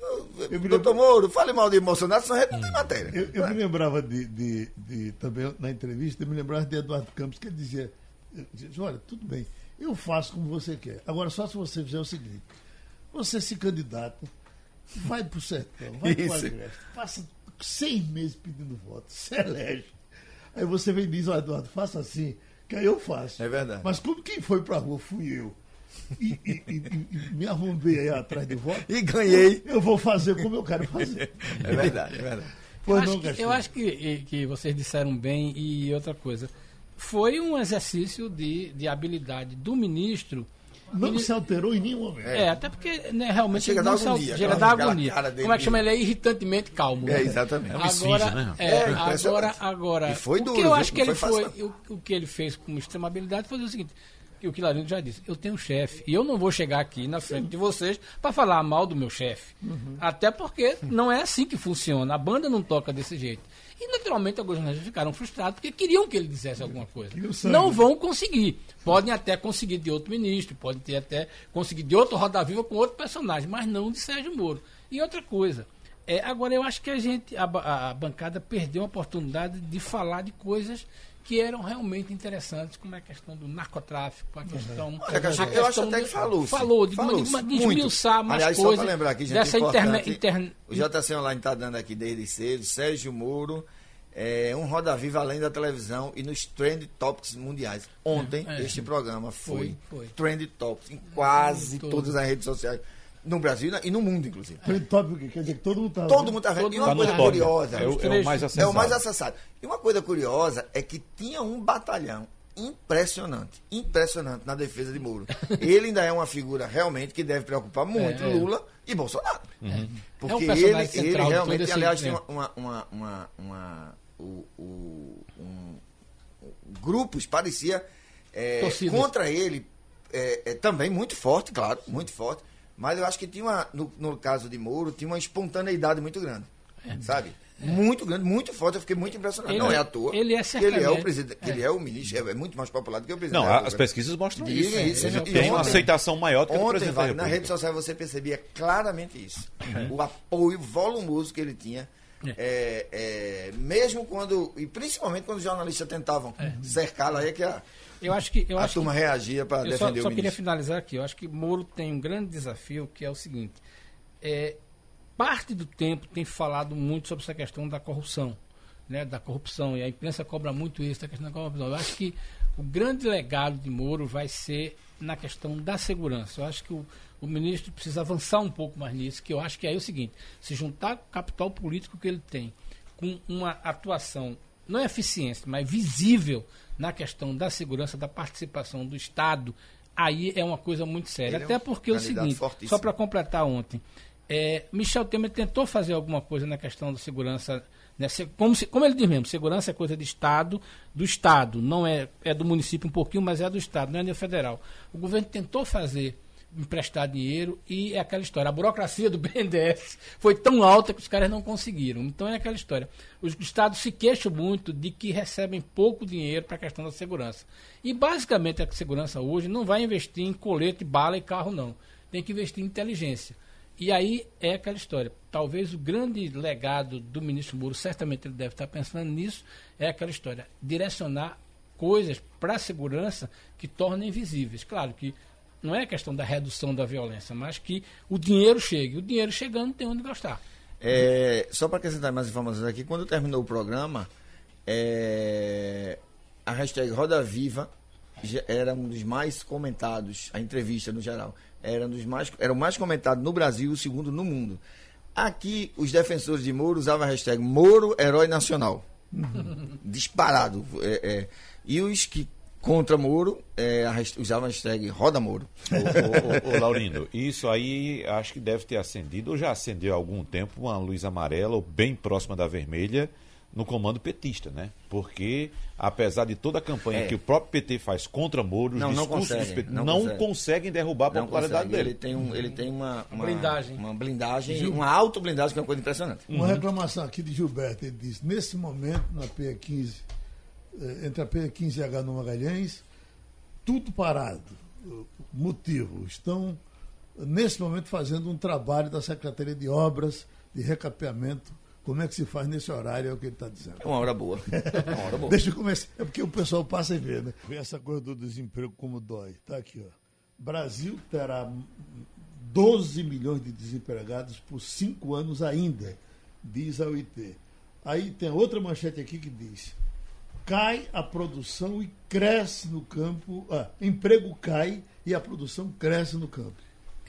Eu me Doutor Moro, fale mal de Bolsonaro, senão a gente não tem matéria. Eu, eu me lembrava de, de, de- também na entrevista, eu me lembrava de Eduardo Campos, que ele dizia, dizia, olha, tudo bem, eu faço como você quer. Agora, só se você fizer o seguinte, você se candidata, vai pro sertão, vai pro. Agreste, passa seis meses pedindo voto, se elege. Aí você vem e diz, ó Eduardo, faça assim, que aí eu faço. É verdade. Mas como quem foi pra rua fui eu. E, e- e- e- me arrombei aí atrás de voto. E ganhei. Eu vou fazer como eu quero fazer. É verdade, é verdade. Pois eu, não, acho que, eu acho que, que vocês disseram bem e outra coisa. Foi um exercício de, de habilidade do ministro. Não Mini- se alterou em nenhum momento. É, até porque né, realmente Chega ele da não se al- agonia, chega da agonia. Como é que chama? Ele é irritantemente calmo. É, né? exatamente. É uma Agora, esfinge, né? é, É, impressionante. agora, agora E foi o duro, que eu acho que ele foi o, o que ele fez com extrema habilidade foi o seguinte, que o Quilarino já disse, eu tenho um chefe e eu não vou chegar aqui na frente de vocês para falar mal do meu chefe. Uhum. Até porque não é assim que funciona, a banda não toca desse jeito. E naturalmente alguns jornalistas ficaram frustrados porque queriam que ele dissesse alguma coisa. Não vão conseguir. Podem até conseguir de outro ministro, podem ter até conseguir de outro Roda Viva com outro personagem, mas não de Sérgio Moro. E outra coisa, é, agora eu acho que a gente, a, ba- a bancada perdeu a oportunidade de falar de coisas que eram realmente interessantes, como é a questão do narcotráfico, a questão. Olha, Cachorro, a eu acho questão até que falou. Falou, de, falou de, de, de esmiuçar mais Aliás, coisas. só para lembrar aqui, gente, dessa interme, importante, interne- o JC Online está dando aqui desde cedo, Sérgio Moro, é, um Roda Viva além da televisão e nos Trend Topics mundiais. Ontem, É, é. este programa foi, Foi, foi. Trend Topics em quase todas as redes sociais, no Brasil e no mundo, inclusive. Porque quer dizer que todo mundo tá Todo mundo está vendo. E uma coisa tá top. curiosa, É o, é o mais é acessado. o mais acessado. E uma coisa curiosa é que tinha um batalhão impressionante, impressionante na defesa de Moro. Ele ainda é uma figura realmente que deve preocupar muito É, é. Lula e Bolsonaro. É Porque um ele, ele realmente, esse aliás, tem uma, uma, uma, uma- o- o- um- grupos parecia é, contra ele é, é, também muito forte, claro, muito forte. Mas eu acho que tinha uma, no, no caso de Moro, tinha uma espontaneidade muito grande. Sabe? Muito grande, muito forte. Eu fiquei muito impressionado. É. Ele não é é- à toa. ele é que ele é o certamente- presidente, que ele é o ministro, é, é muito mais popular do que o presidente. Não, a- as pesquisas mostram isso. isso, Ele e tem uma ontem- aceitação maior do que o Ontem, presidente da Wagner, na rede social você percebia claramente isso. O apoio volumoso que ele tinha. É, é, mesmo quando, e principalmente quando os jornalistas tentavam cercá-lo, aí é que a, Eu acho que. Eu a acho turma que, reagia para só, defender só o queria ministro. finalizar aqui. Eu acho que Moro tem um grande desafio, que é o seguinte. É, parte do tempo tem falado muito sobre essa questão da corrupção. Né, da corrupção. E a imprensa cobra muito isso, da questão da corrupção. Eu acho que o grande legado de Moro vai ser na questão da segurança. Eu acho que o, o ministro precisa avançar um pouco mais nisso, que eu acho que é o seguinte, se juntar com o capital político que ele tem, com uma atuação, não é eficiente, mas visível na questão da segurança, da participação do Estado, aí é uma coisa muito séria. Ele é Até um porque é o seguinte, fortíssimo. só para completar ontem, é, Michel Temer tentou fazer alguma coisa na questão da segurança, né, como, se- como ele diz mesmo, segurança é coisa de Estado, do Estado, não é, é do município um pouquinho, mas é do Estado, não é nível federal. O governo tentou fazer emprestar dinheiro e é aquela história. A burocracia do BNDES foi tão alta que os caras não conseguiram. Então é aquela história. Os estados se queixam muito de que recebem pouco dinheiro para a questão da segurança. E basicamente a segurança hoje não vai investir em colete, bala e carro, não. Tem que investir em inteligência. E aí é aquela história. Talvez o grande legado do ministro Moro, certamente ele deve estar pensando nisso, é aquela história. Direcionar coisas para a segurança que tornem visíveis. Claro que não é questão da redução da violência, mas que o dinheiro chegue. O dinheiro chegando tem onde gastar. É, só para acrescentar mais informações aqui, quando terminou o programa, é, a hashtag Roda Viva era um dos mais comentados, a entrevista no geral, era, um dos mais, era o mais comentado no Brasil e o segundo no mundo. Aqui, os defensores de Moro usavam a hashtag Moro Herói Nacional. Disparado. É, é. E os que contra Moro é, a hasht- usavam a hashtag Roda Moro. Ô, ô, ô, ô, Laurindo, isso aí acho que deve ter acendido, ou já acendeu há algum tempo, uma luz amarela, ou bem próxima da vermelha, no comando petista, né? Porque, apesar de toda a campanha É. que o próprio PT faz contra Moro, os Não, não discursos dos conseguem, PT não não, conseguem. conseguem derrubar a popularidade consegue. Ele dele. tem, um, ele tem uma, uma Blindagem. Uma blindagem, uma auto-blindagem que é uma coisa impressionante. Uma reclamação aqui de Gilberto. Ele diz: nesse momento, na PE15, eh, entre a PE15 e a H no Magalhães, tudo parado. Motivo: estão, nesse momento, fazendo um trabalho da Secretaria de Obras de recapeamento. Como é que se faz nesse horário? É o que ele está dizendo. É uma hora boa. É uma hora boa. Deixa eu começar. É porque o pessoal passa e vê, né? Vê essa coisa do desemprego como dói. Tá aqui, ó. Brasil terá 12 milhões de desempregados por cinco anos ainda, diz a OIT. Aí tem outra manchete aqui que diz: cai a produção e cresce no campo. Ah, emprego cai e a produção cresce no campo.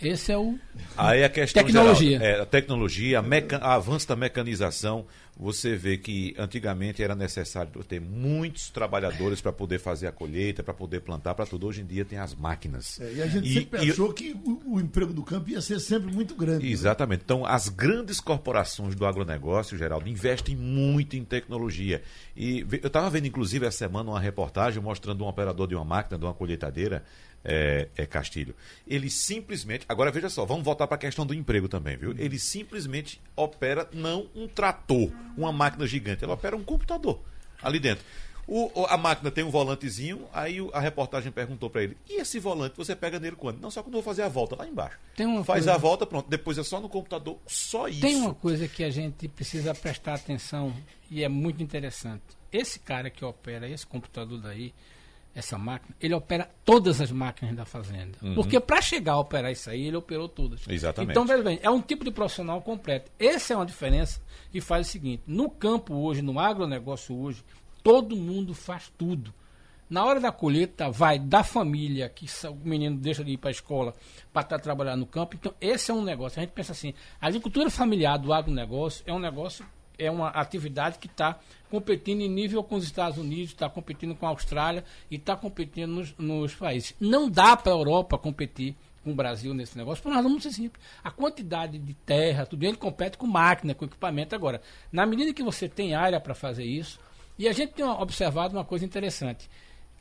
Esse é o. Aí a questão Tecnologia. geral, é, a tecnologia, a meca- a avanço da mecanização. Você vê que antigamente era necessário ter muitos trabalhadores para poder fazer a colheita, para poder plantar, para tudo. Hoje em dia tem as máquinas. É, e a gente E- sempre e- achou que o, o emprego do campo ia ser sempre muito grande. né? Exatamente. Então, as grandes corporações do agronegócio, Geraldo, investem muito em tecnologia. E eu estava vendo, inclusive, essa semana uma reportagem mostrando um operador de uma máquina, de uma colheitadeira, é, é Castilho. Ele simplesmente. Agora veja só, vamos voltar para a questão do emprego também, viu? Ele simplesmente opera não um trator, uma máquina gigante, ele opera um computador ali dentro. O- a máquina tem um volantezinho, aí a reportagem perguntou para ele: e esse volante você pega nele quando? Não, só quando eu vou fazer a volta lá embaixo. Tem uma Faz coisa- a volta, pronto. Depois é só no computador, só isso. Tem uma coisa que a gente precisa prestar atenção e é muito interessante. Esse cara que opera esse computador daí, essa máquina, ele opera todas as máquinas da fazenda. Porque para chegar a operar isso aí, ele operou todas. Exatamente. Então, veja bem, é um tipo de profissional completo. Essa é uma diferença que faz o seguinte: no campo hoje, no agronegócio hoje, todo mundo faz tudo. Na hora da colheita, vai da família, que o menino deixa de ir para a escola para estar trabalhando no campo. Então, esse é um negócio. A gente pensa assim: a agricultura familiar do agronegócio é um negócio, é uma atividade que está competindo em nível com os Estados Unidos, está competindo com a Austrália e está competindo nos, nos países. Não dá para a Europa competir com o Brasil nesse negócio, por uma razão muito simples. A quantidade de terra, tudo ele compete com máquina, com equipamento. Agora, na medida que você tem área para fazer isso, e a gente tem observado uma coisa interessante.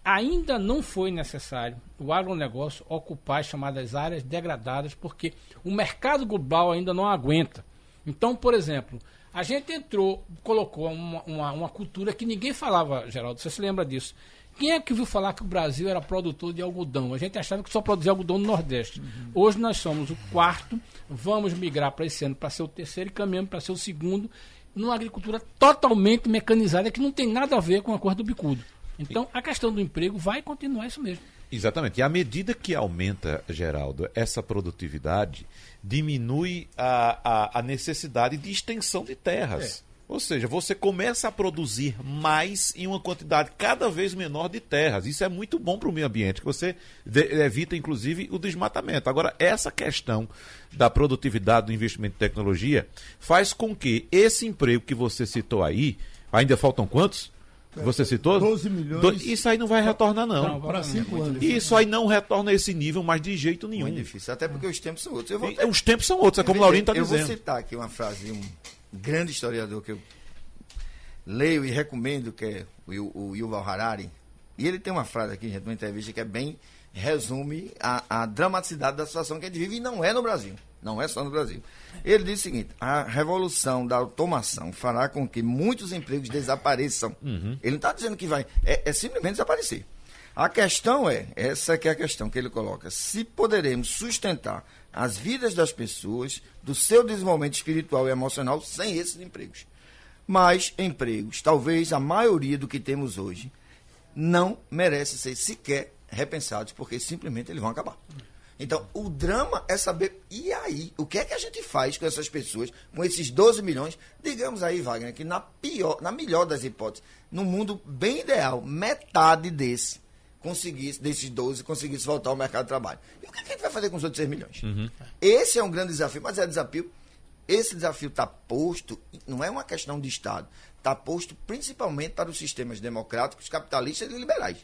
Ainda não foi necessário o agronegócio ocupar as chamadas áreas degradadas, porque o mercado global ainda não aguenta. Então, por exemplo, a gente entrou, colocou uma, uma, uma cultura que ninguém falava, Geraldo, você se lembra disso. Quem é que viu falar que o Brasil era produtor de algodão? A gente achava que só produzia algodão no Nordeste. Hoje nós somos o quarto, vamos migrar para esse ano para ser o terceiro e caminhamos para ser o segundo, numa agricultura totalmente mecanizada que não tem nada a ver com a cor do bicudo. Então, a questão do emprego vai continuar isso mesmo. Exatamente. E à medida que aumenta, Geraldo, essa produtividade, diminui a, a, a necessidade de extensão de terras. Ou seja, você começa a produzir mais em uma quantidade cada vez menor de terras. Isso é muito bom para o meio ambiente, que você evita, inclusive, o desmatamento. Agora, essa questão da produtividade do investimento em tecnologia faz com que esse emprego que você citou aí, ainda faltam quantos? Você citou? 12 milhões. Do- Isso aí não vai retornar, não. Não, Para cinco anos. Isso aí não retorna a esse nível, mas de jeito nenhum. Muito difícil, até porque os tempos são outros. Eu vou Os tempos são outros, é como o Laurinho está eu dizendo. vou citar aqui uma frase de um grande historiador que eu leio e recomendo, que é o, o Yuval Harari. E ele tem uma frase aqui, gente, numa entrevista que é bem resume a, a dramaticidade da situação que ele vive e não é no Brasil. Não é só no Brasil. Ele diz o seguinte: a revolução da automação fará com que muitos empregos desapareçam. Uhum. Ele não está dizendo que vai. É, é simplesmente desaparecer. A questão é, essa que é a questão que ele coloca, se poderemos sustentar as vidas das pessoas, do seu desenvolvimento espiritual e emocional sem esses empregos. Mas empregos, talvez a maioria do que temos hoje, não merece ser sequer repensados, porque simplesmente eles vão acabar. Então, o drama é saber, e aí? O que é que a gente faz com essas pessoas, com esses 12 milhões? Digamos aí, Wagner, que na pior, na melhor das hipóteses, no mundo bem ideal, metade desse conseguisse, desses 12, conseguisse voltar ao mercado de trabalho. E o que, é que a gente vai fazer com os outros 6 milhões? Esse é um grande desafio, mas é desafio. Esse desafio está posto, não é uma questão de Estado, está posto principalmente para os sistemas democráticos, capitalistas e liberais.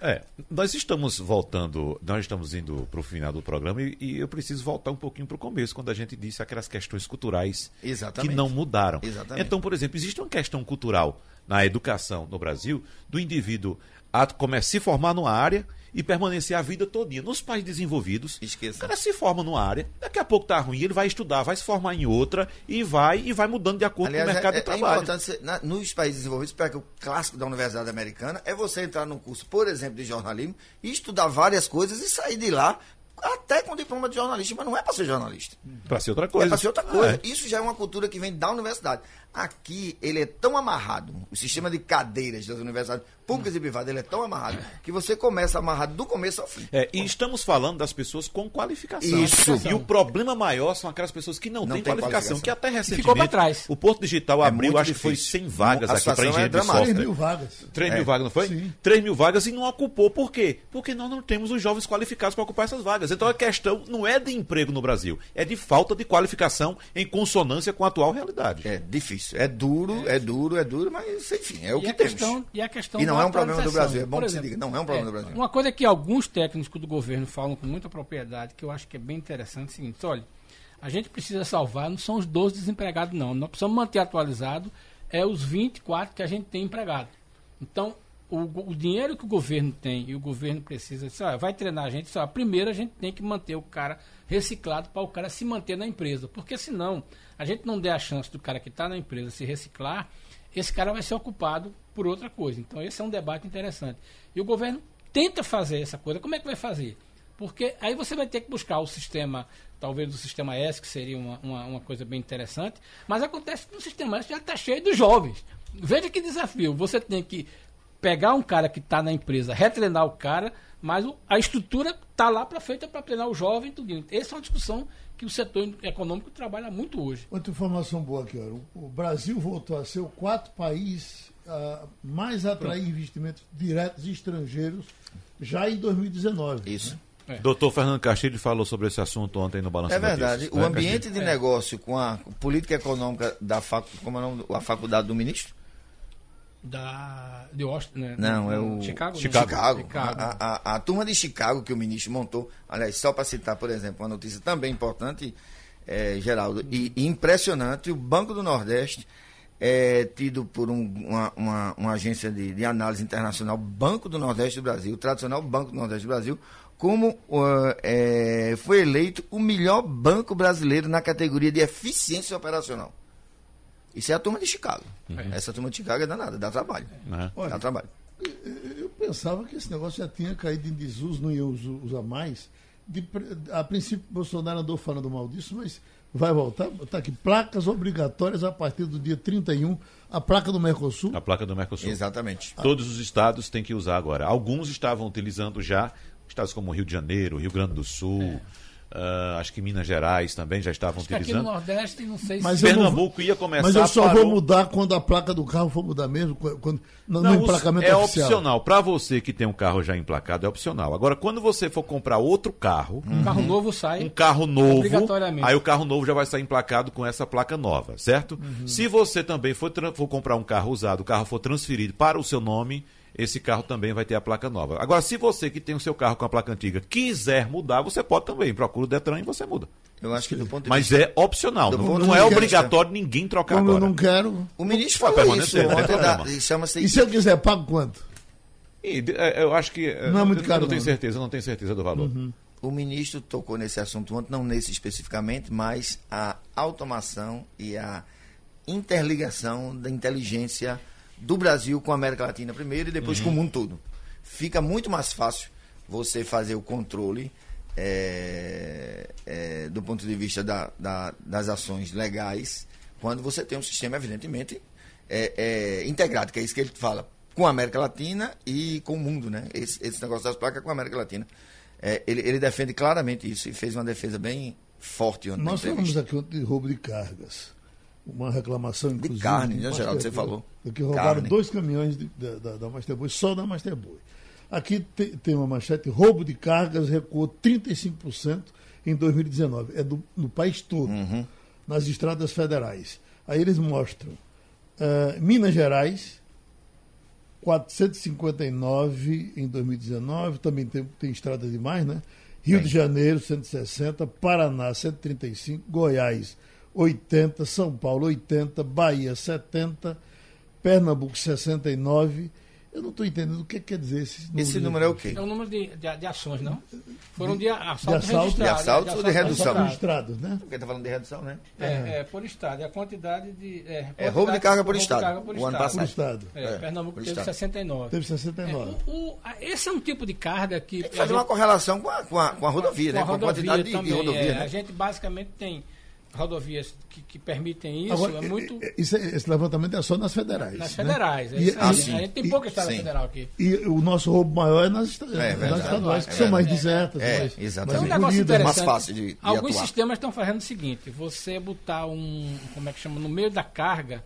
É, nós estamos voltando, nós estamos indo para o final do programa e, e eu preciso voltar um pouquinho para o começo, quando a gente disse aquelas questões culturais Exatamente. que não mudaram. Exatamente. Então, por exemplo, existe uma questão cultural na educação no Brasil do indivíduo a come- se formar numa área e permanecer a vida todinha. Nos países desenvolvidos, Esqueça. o cara se forma numa área, daqui a pouco tá ruim, ele vai estudar, vai se formar em outra e vai e vai mudando de acordo com o mercado é, de trabalho. é importante, ser- na- nos países desenvolvidos, porque o clássico da Universidade Americana é você entrar num curso, por exemplo, de jornalismo, e estudar várias coisas e sair de lá até com diploma de jornalista, mas não é para ser jornalista. Para ser outra É coisa. para ser outra coisa. É. Isso já é uma cultura que vem da universidade. Aqui, ele é tão amarrado, o sistema de cadeiras das universidades públicas e privadas, ele é tão amarrado, que você começa amarrado do começo ao fim. É, e estamos falando das pessoas com qualificação. Isso. E o problema maior são aquelas pessoas que não, Não têm tem qualificação, qualificação. que até recentemente ficou pra trás. o Porto Digital É abriu, acho que foi difícil. 100 vagas A aqui para é engenheiro de dramática. 3 software. mil vagas. 3 É. mil vagas, não foi? Sim. 3 mil vagas e não ocupou. Por quê? Porque nós não temos os jovens qualificados para ocupar essas vagas. Então a questão não é de emprego no Brasil, é de falta de qualificação em consonância com a atual realidade. É difícil. É duro, é duro, é duro, mas enfim, é o e que a temos. questão, e a questão E não é um problema do. Brasil, é bom Por que se diga, não é um problema do Brasil. Uma coisa que alguns técnicos do governo falam com muita propriedade, que eu acho que é bem interessante, é o seguinte, olha, a gente precisa salvar, não são os 12 desempregados não, nós precisamos manter atualizado, é os 24 que a gente tem empregado. Então, o, o dinheiro que o governo tem e o governo precisa, vai treinar a gente, só, primeiro a gente tem que manter o cara reciclado para o cara se manter na empresa, porque senão a gente não der a chance do cara que está na empresa se reciclar, esse cara vai ser ocupado por outra coisa. Então, esse é um debate interessante. E o governo tenta fazer essa coisa. Como é que vai fazer? Porque aí você vai ter que buscar o sistema, talvez o sistema S, que seria uma, uma, uma coisa bem interessante, mas acontece que o sistema S já está cheio de jovens. Veja que desafio. Você tem que pegar um cara que está na empresa, retreinar o cara, mas a estrutura está lá para feita para treinar o jovem e tudo. Essa é uma discussão que o setor econômico trabalha muito hoje. Outra informação boa aqui, olha. O Brasil voltou a ser o quarto país a mais atrair investimentos diretos estrangeiros já em 2019. Isso. Doutor Fernando Castilho falou sobre esse assunto ontem no Balanço É de Notícias, verdade. né, O ambiente Castilho? de negócio com a política econômica da facu, como é o nome? a faculdade do ministro? Da, de Washington, né? Não, é o Chicago. né? Chicago. Chicago. A, a- a turma de Chicago que o ministro montou. Aliás, só para citar, por exemplo, uma notícia também importante, eh, Geraldo, e, e impressionante, o Banco do Nordeste é tido por um- uma, uma- uma agência de, de análise internacional, Banco do Nordeste do Brasil, o tradicional Banco do Nordeste do Brasil, como uh, eh, foi eleito o melhor banco brasileiro na categoria de eficiência operacional. Isso é a turma de Chicago. Essa turma de Chicago é danada, dá trabalho. Né? Olha, Dá trabalho. Eu pensava que esse negócio já tinha caído em desuso, não ia usa- usar mais. De a princípio, Bolsonaro andou falando mal disso, mas vai voltar. Está aqui, placas obrigatórias a partir do dia 31, a placa do Mercosul. A placa do Mercosul. Exatamente. Todos os estados têm que usar agora. Alguns estavam utilizando já, estados como Rio de Janeiro, Rio Grande do Sul, ah, acho que Minas Gerais também já estavam Acho que aqui no utilizando. Nordeste, não sei Mas se. Pernambuco ia começar Mas eu só parou. vou mudar quando a placa do carro for mudar mesmo, qu- quando, no, no Não, os- emplacamento é oficial. opcional. Para você que tem um carro já emplacado, é opcional. Agora, quando você for comprar outro carro, Um carro novo sai. um carro novo, Obrigatoriamente. aí o carro novo já vai estar emplacado com essa placa nova, certo? Se você também for, for comprar um carro usado, o carro for transferido para o seu nome, esse carro também vai ter a placa nova. Agora, se você que tem o seu carro com a placa antiga quiser mudar, você pode também. Procura o Detran e você muda. Eu acho que do ponto de Mas vista. é opcional. Do Não, não é vista- obrigatório ninguém trocar Como eu agora. não quero. O ministro falou isso da, chama-se. E se eu quiser, pago quanto? E, é, eu acho que. Não é muito eu caro, Não tenho não, né? certeza, não tenho certeza do valor. O ministro tocou nesse assunto ontem, não nesse especificamente, mas a automação e a interligação da inteligência do Brasil com a América Latina primeiro e depois com o mundo todo. Fica muito mais fácil você fazer o controle é, é, do ponto de vista da- da- das ações legais, quando você tem um sistema, evidentemente, é, é, integrado, que é isso que ele fala, com a América Latina e com o mundo, né? Esse, esse negócio das placas com a América Latina. É, ele, ele defende claramente isso e fez uma defesa bem forte Nós falamos aqui ontem de roubo de cargas. Uma reclamação, inclusive. carne, né, do Geraldo, você falou. Que roubaram Carne. dois caminhões de- da, da, da Masterboy, só da Masterboy. Aqui te- tem uma manchete: roubo de cargas recuou 35% em 2019. É do, no país todo, Uhum. nas estradas federais. Aí eles mostram eh, Minas Gerais, 459 em 2019, também tem, tem estrada demais, né? Rio de Janeiro, 160, Paraná, 135, Goiás, 80, São Paulo, 80, Bahia, 70, Pernambuco, 69. Eu não estou entendendo o que quer dizer esse número. Esse número é o quê? É o número de, de, de ações, não? Foram de assalto, de assalto- de assalto ou de redução? registrado. Né? Porque está falando de redução, né? É, é, por estado. E a quantidade de. É, É roubo de carga por roubo de estado. carga por O ano estado. Por estado. É, É, Pernambuco por teve estado. 69. Teve 69. É, o- o- a- esse é um tipo de carga que. Tem que fazer gente- uma correlação com a, com a, com a rodovia, né? com a Com a quantidade de, de também, rodovia, é. né? A gente basicamente tem rodovias que, que permitem isso. Agora, é muito. eh, isso é- esse levantamento é só nas federais. nas né? federais. É E- isso aí. Ah, sim. a gente tem pouca estrada sim. federal aqui. E o nosso roubo maior é nas, estra- nas verdade. estaduais, que É são mais desertas, É, mais, exatamente. Tem um mais negócio mais fácil de- de Alguns atuar. sistemas estão fazendo o seguinte: você botar um, como é que chama, no meio da carga,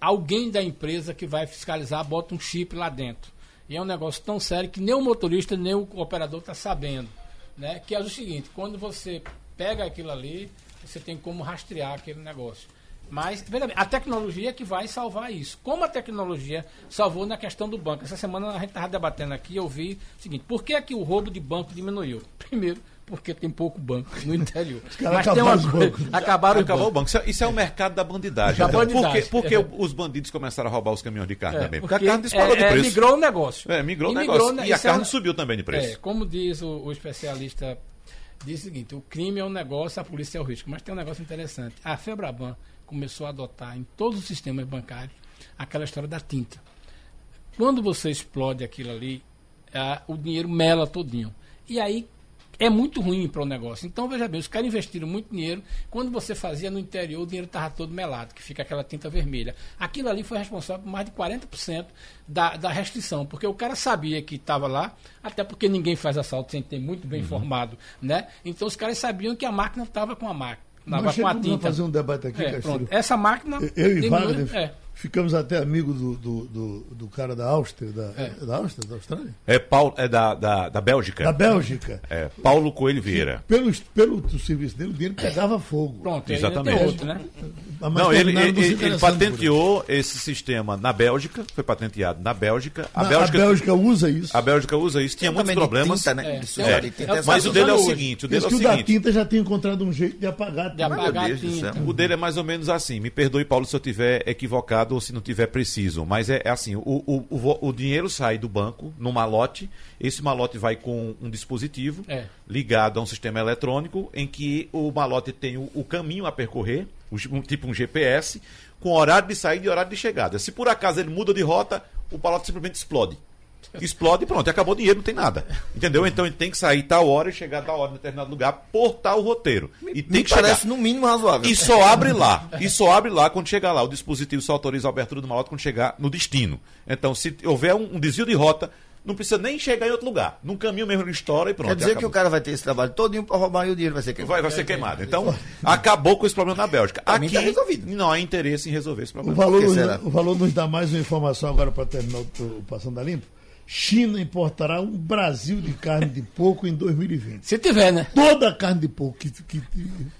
alguém da empresa que vai fiscalizar bota um chip lá dentro. E é um negócio tão sério que nem o motorista nem o operador está sabendo, né? Que é o seguinte: quando você pega aquilo ali, você tem como rastrear aquele negócio. Mas, veja bem, a tecnologia é que vai salvar isso. Como a tecnologia salvou na questão do banco. Essa semana a gente estava debatendo aqui e eu vi o seguinte, por que, é que o roubo de banco diminuiu? Primeiro, porque tem pouco banco no interior. Mas tem uma acabaram coisa, Acabou o bancos. banco. Isso é- Isso é o mercado da bandidagem. Da Então, bandidagem. Por que, por que É. os bandidos começaram a roubar os caminhões de carne É, também? Porque, porque a carne disparou é, de é, preço. migrou o negócio. É, migrou o E negócio. né? E a é carne subiu também de preço. É, como diz o, o especialista, diz o seguinte, o crime é um negócio, a polícia é o risco. Mas tem um negócio interessante. A Febraban começou a adotar em todos os sistemas bancários aquela história da tinta. Quando você explode aquilo ali, ah, o dinheiro mela todinho. E aí é muito ruim para o negócio. Então, veja bem, os caras investiram muito dinheiro. Quando você fazia no interior, o dinheiro estava todo melado, que fica aquela tinta vermelha. Aquilo ali foi responsável por mais de 40% da, da restrição, porque o cara sabia que estava lá, até porque ninguém faz assalto sem ter muito bem informado, né? Então, os caras sabiam que a máquina estava com a máquina, Nós com a tinta. fazer um debate aqui, É. Essa máquina. Eu e Wagner é. Ficamos até amigos do, do, do, do cara da Áustria, da, É. da Áustria, da Austrália? É, Paulo, é da, da, da Bélgica. Da Bélgica. É, Paulo Coelho Vieira. Pelo, pelo serviço dele, o dinheiro pegava fogo. Pronto, Exatamente. tem outro, né? Mas Não, ele, ele, ele patenteou esse sistema na Bélgica, foi patenteado na Bélgica. A isso. Bélgica, a Bélgica usa isso. a Bélgica usa isso, tinha muitos problemas. tinta, né? É. É. É. é Mas o dele é o seguinte, o dele é o que o da seguinte. tinta já tinha encontrado um jeito de apagar. De apagar a tinta. O dele é mais ou menos assim. Me perdoe, Paulo, se eu tiver equivocado ou se não tiver preciso. Mas é, é assim: o, o, o, o dinheiro sai do banco num malote. Esse malote vai com um dispositivo É. ligado a um sistema eletrônico em que o malote tem o, o caminho a percorrer, um, tipo um GPS, com horário de saída e horário de chegada. Se por acaso ele muda de rota, o malote simplesmente explode. Explode e pronto, acabou o dinheiro, não tem nada. Entendeu? Então ele tem que sair tal hora e chegar tal hora em determinado lugar por tal roteiro. E tem Me que chegar. parece no mínimo razoável. E só abre lá. E só abre lá quando chegar lá. O dispositivo só autoriza a abertura do malote quando chegar no destino. Então, se houver um, um desvio de rota, não precisa nem chegar em outro lugar. No caminho mesmo ele estoura e pronto. Quer dizer que acabou. o cara vai ter esse trabalho todinho para roubar e o dinheiro vai ser queimado. vai, vai ser queimado. Então, acabou com esse problema na Bélgica. Pra mim Aqui tá resolvido. não há interesse em resolver esse O problema. valor, que nos, o valor nos dá mais uma informação agora para terminar o, o Passando a Limpo. China importará um Brasil de carne de porco em 2020. Se tiver, né? Toda a carne de porco que, que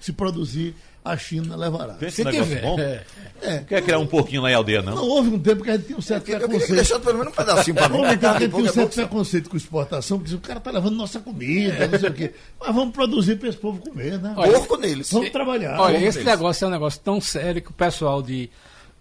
se produzir, a China levará. Vê esse Se negócio tiver. bom. É. É. Não quer criar um porquinho lá em aldeia, não? Não houve um tempo que a gente tinha um certo Eu preconceito. deixasse pelo menos um pedacinho para mim. Houve um tempo que a gente tinha um é certo preconceito com exportação, porque o cara tá levando nossa comida, não sei o quê. Mas vamos produzir para esse povo comer, né? Olha, Porco neles. Vamos trabalhar. Olha, esse deles. negócio é um negócio tão sério que o pessoal de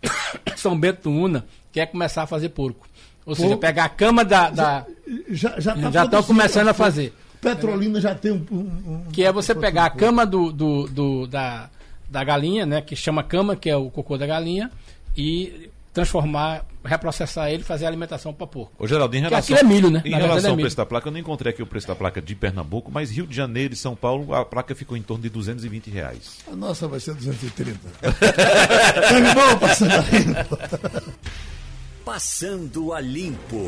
São Bento do Una quer começar a fazer porco. Ou seja, pegar a cama da. da- já já, tá Já estão produzindo começando a fazer. Petrolina já tem um. um- um- que é você pegar a cama do, do, do- da, da galinha, né? Que chama cama, que é o cocô da galinha, e transformar, reprocessar ele e fazer alimentação para porco. Ô, Geraldo, em Que relação, aquilo é milho, né? Em Na verdade relação é ao preço da placa, eu não encontrei aqui o preço da placa de Pernambuco, mas Rio de Janeiro e São Paulo, a placa ficou em torno de 220 reais. A nossa vai ser 230. Terminou passando a limpo. Passando a Limpo.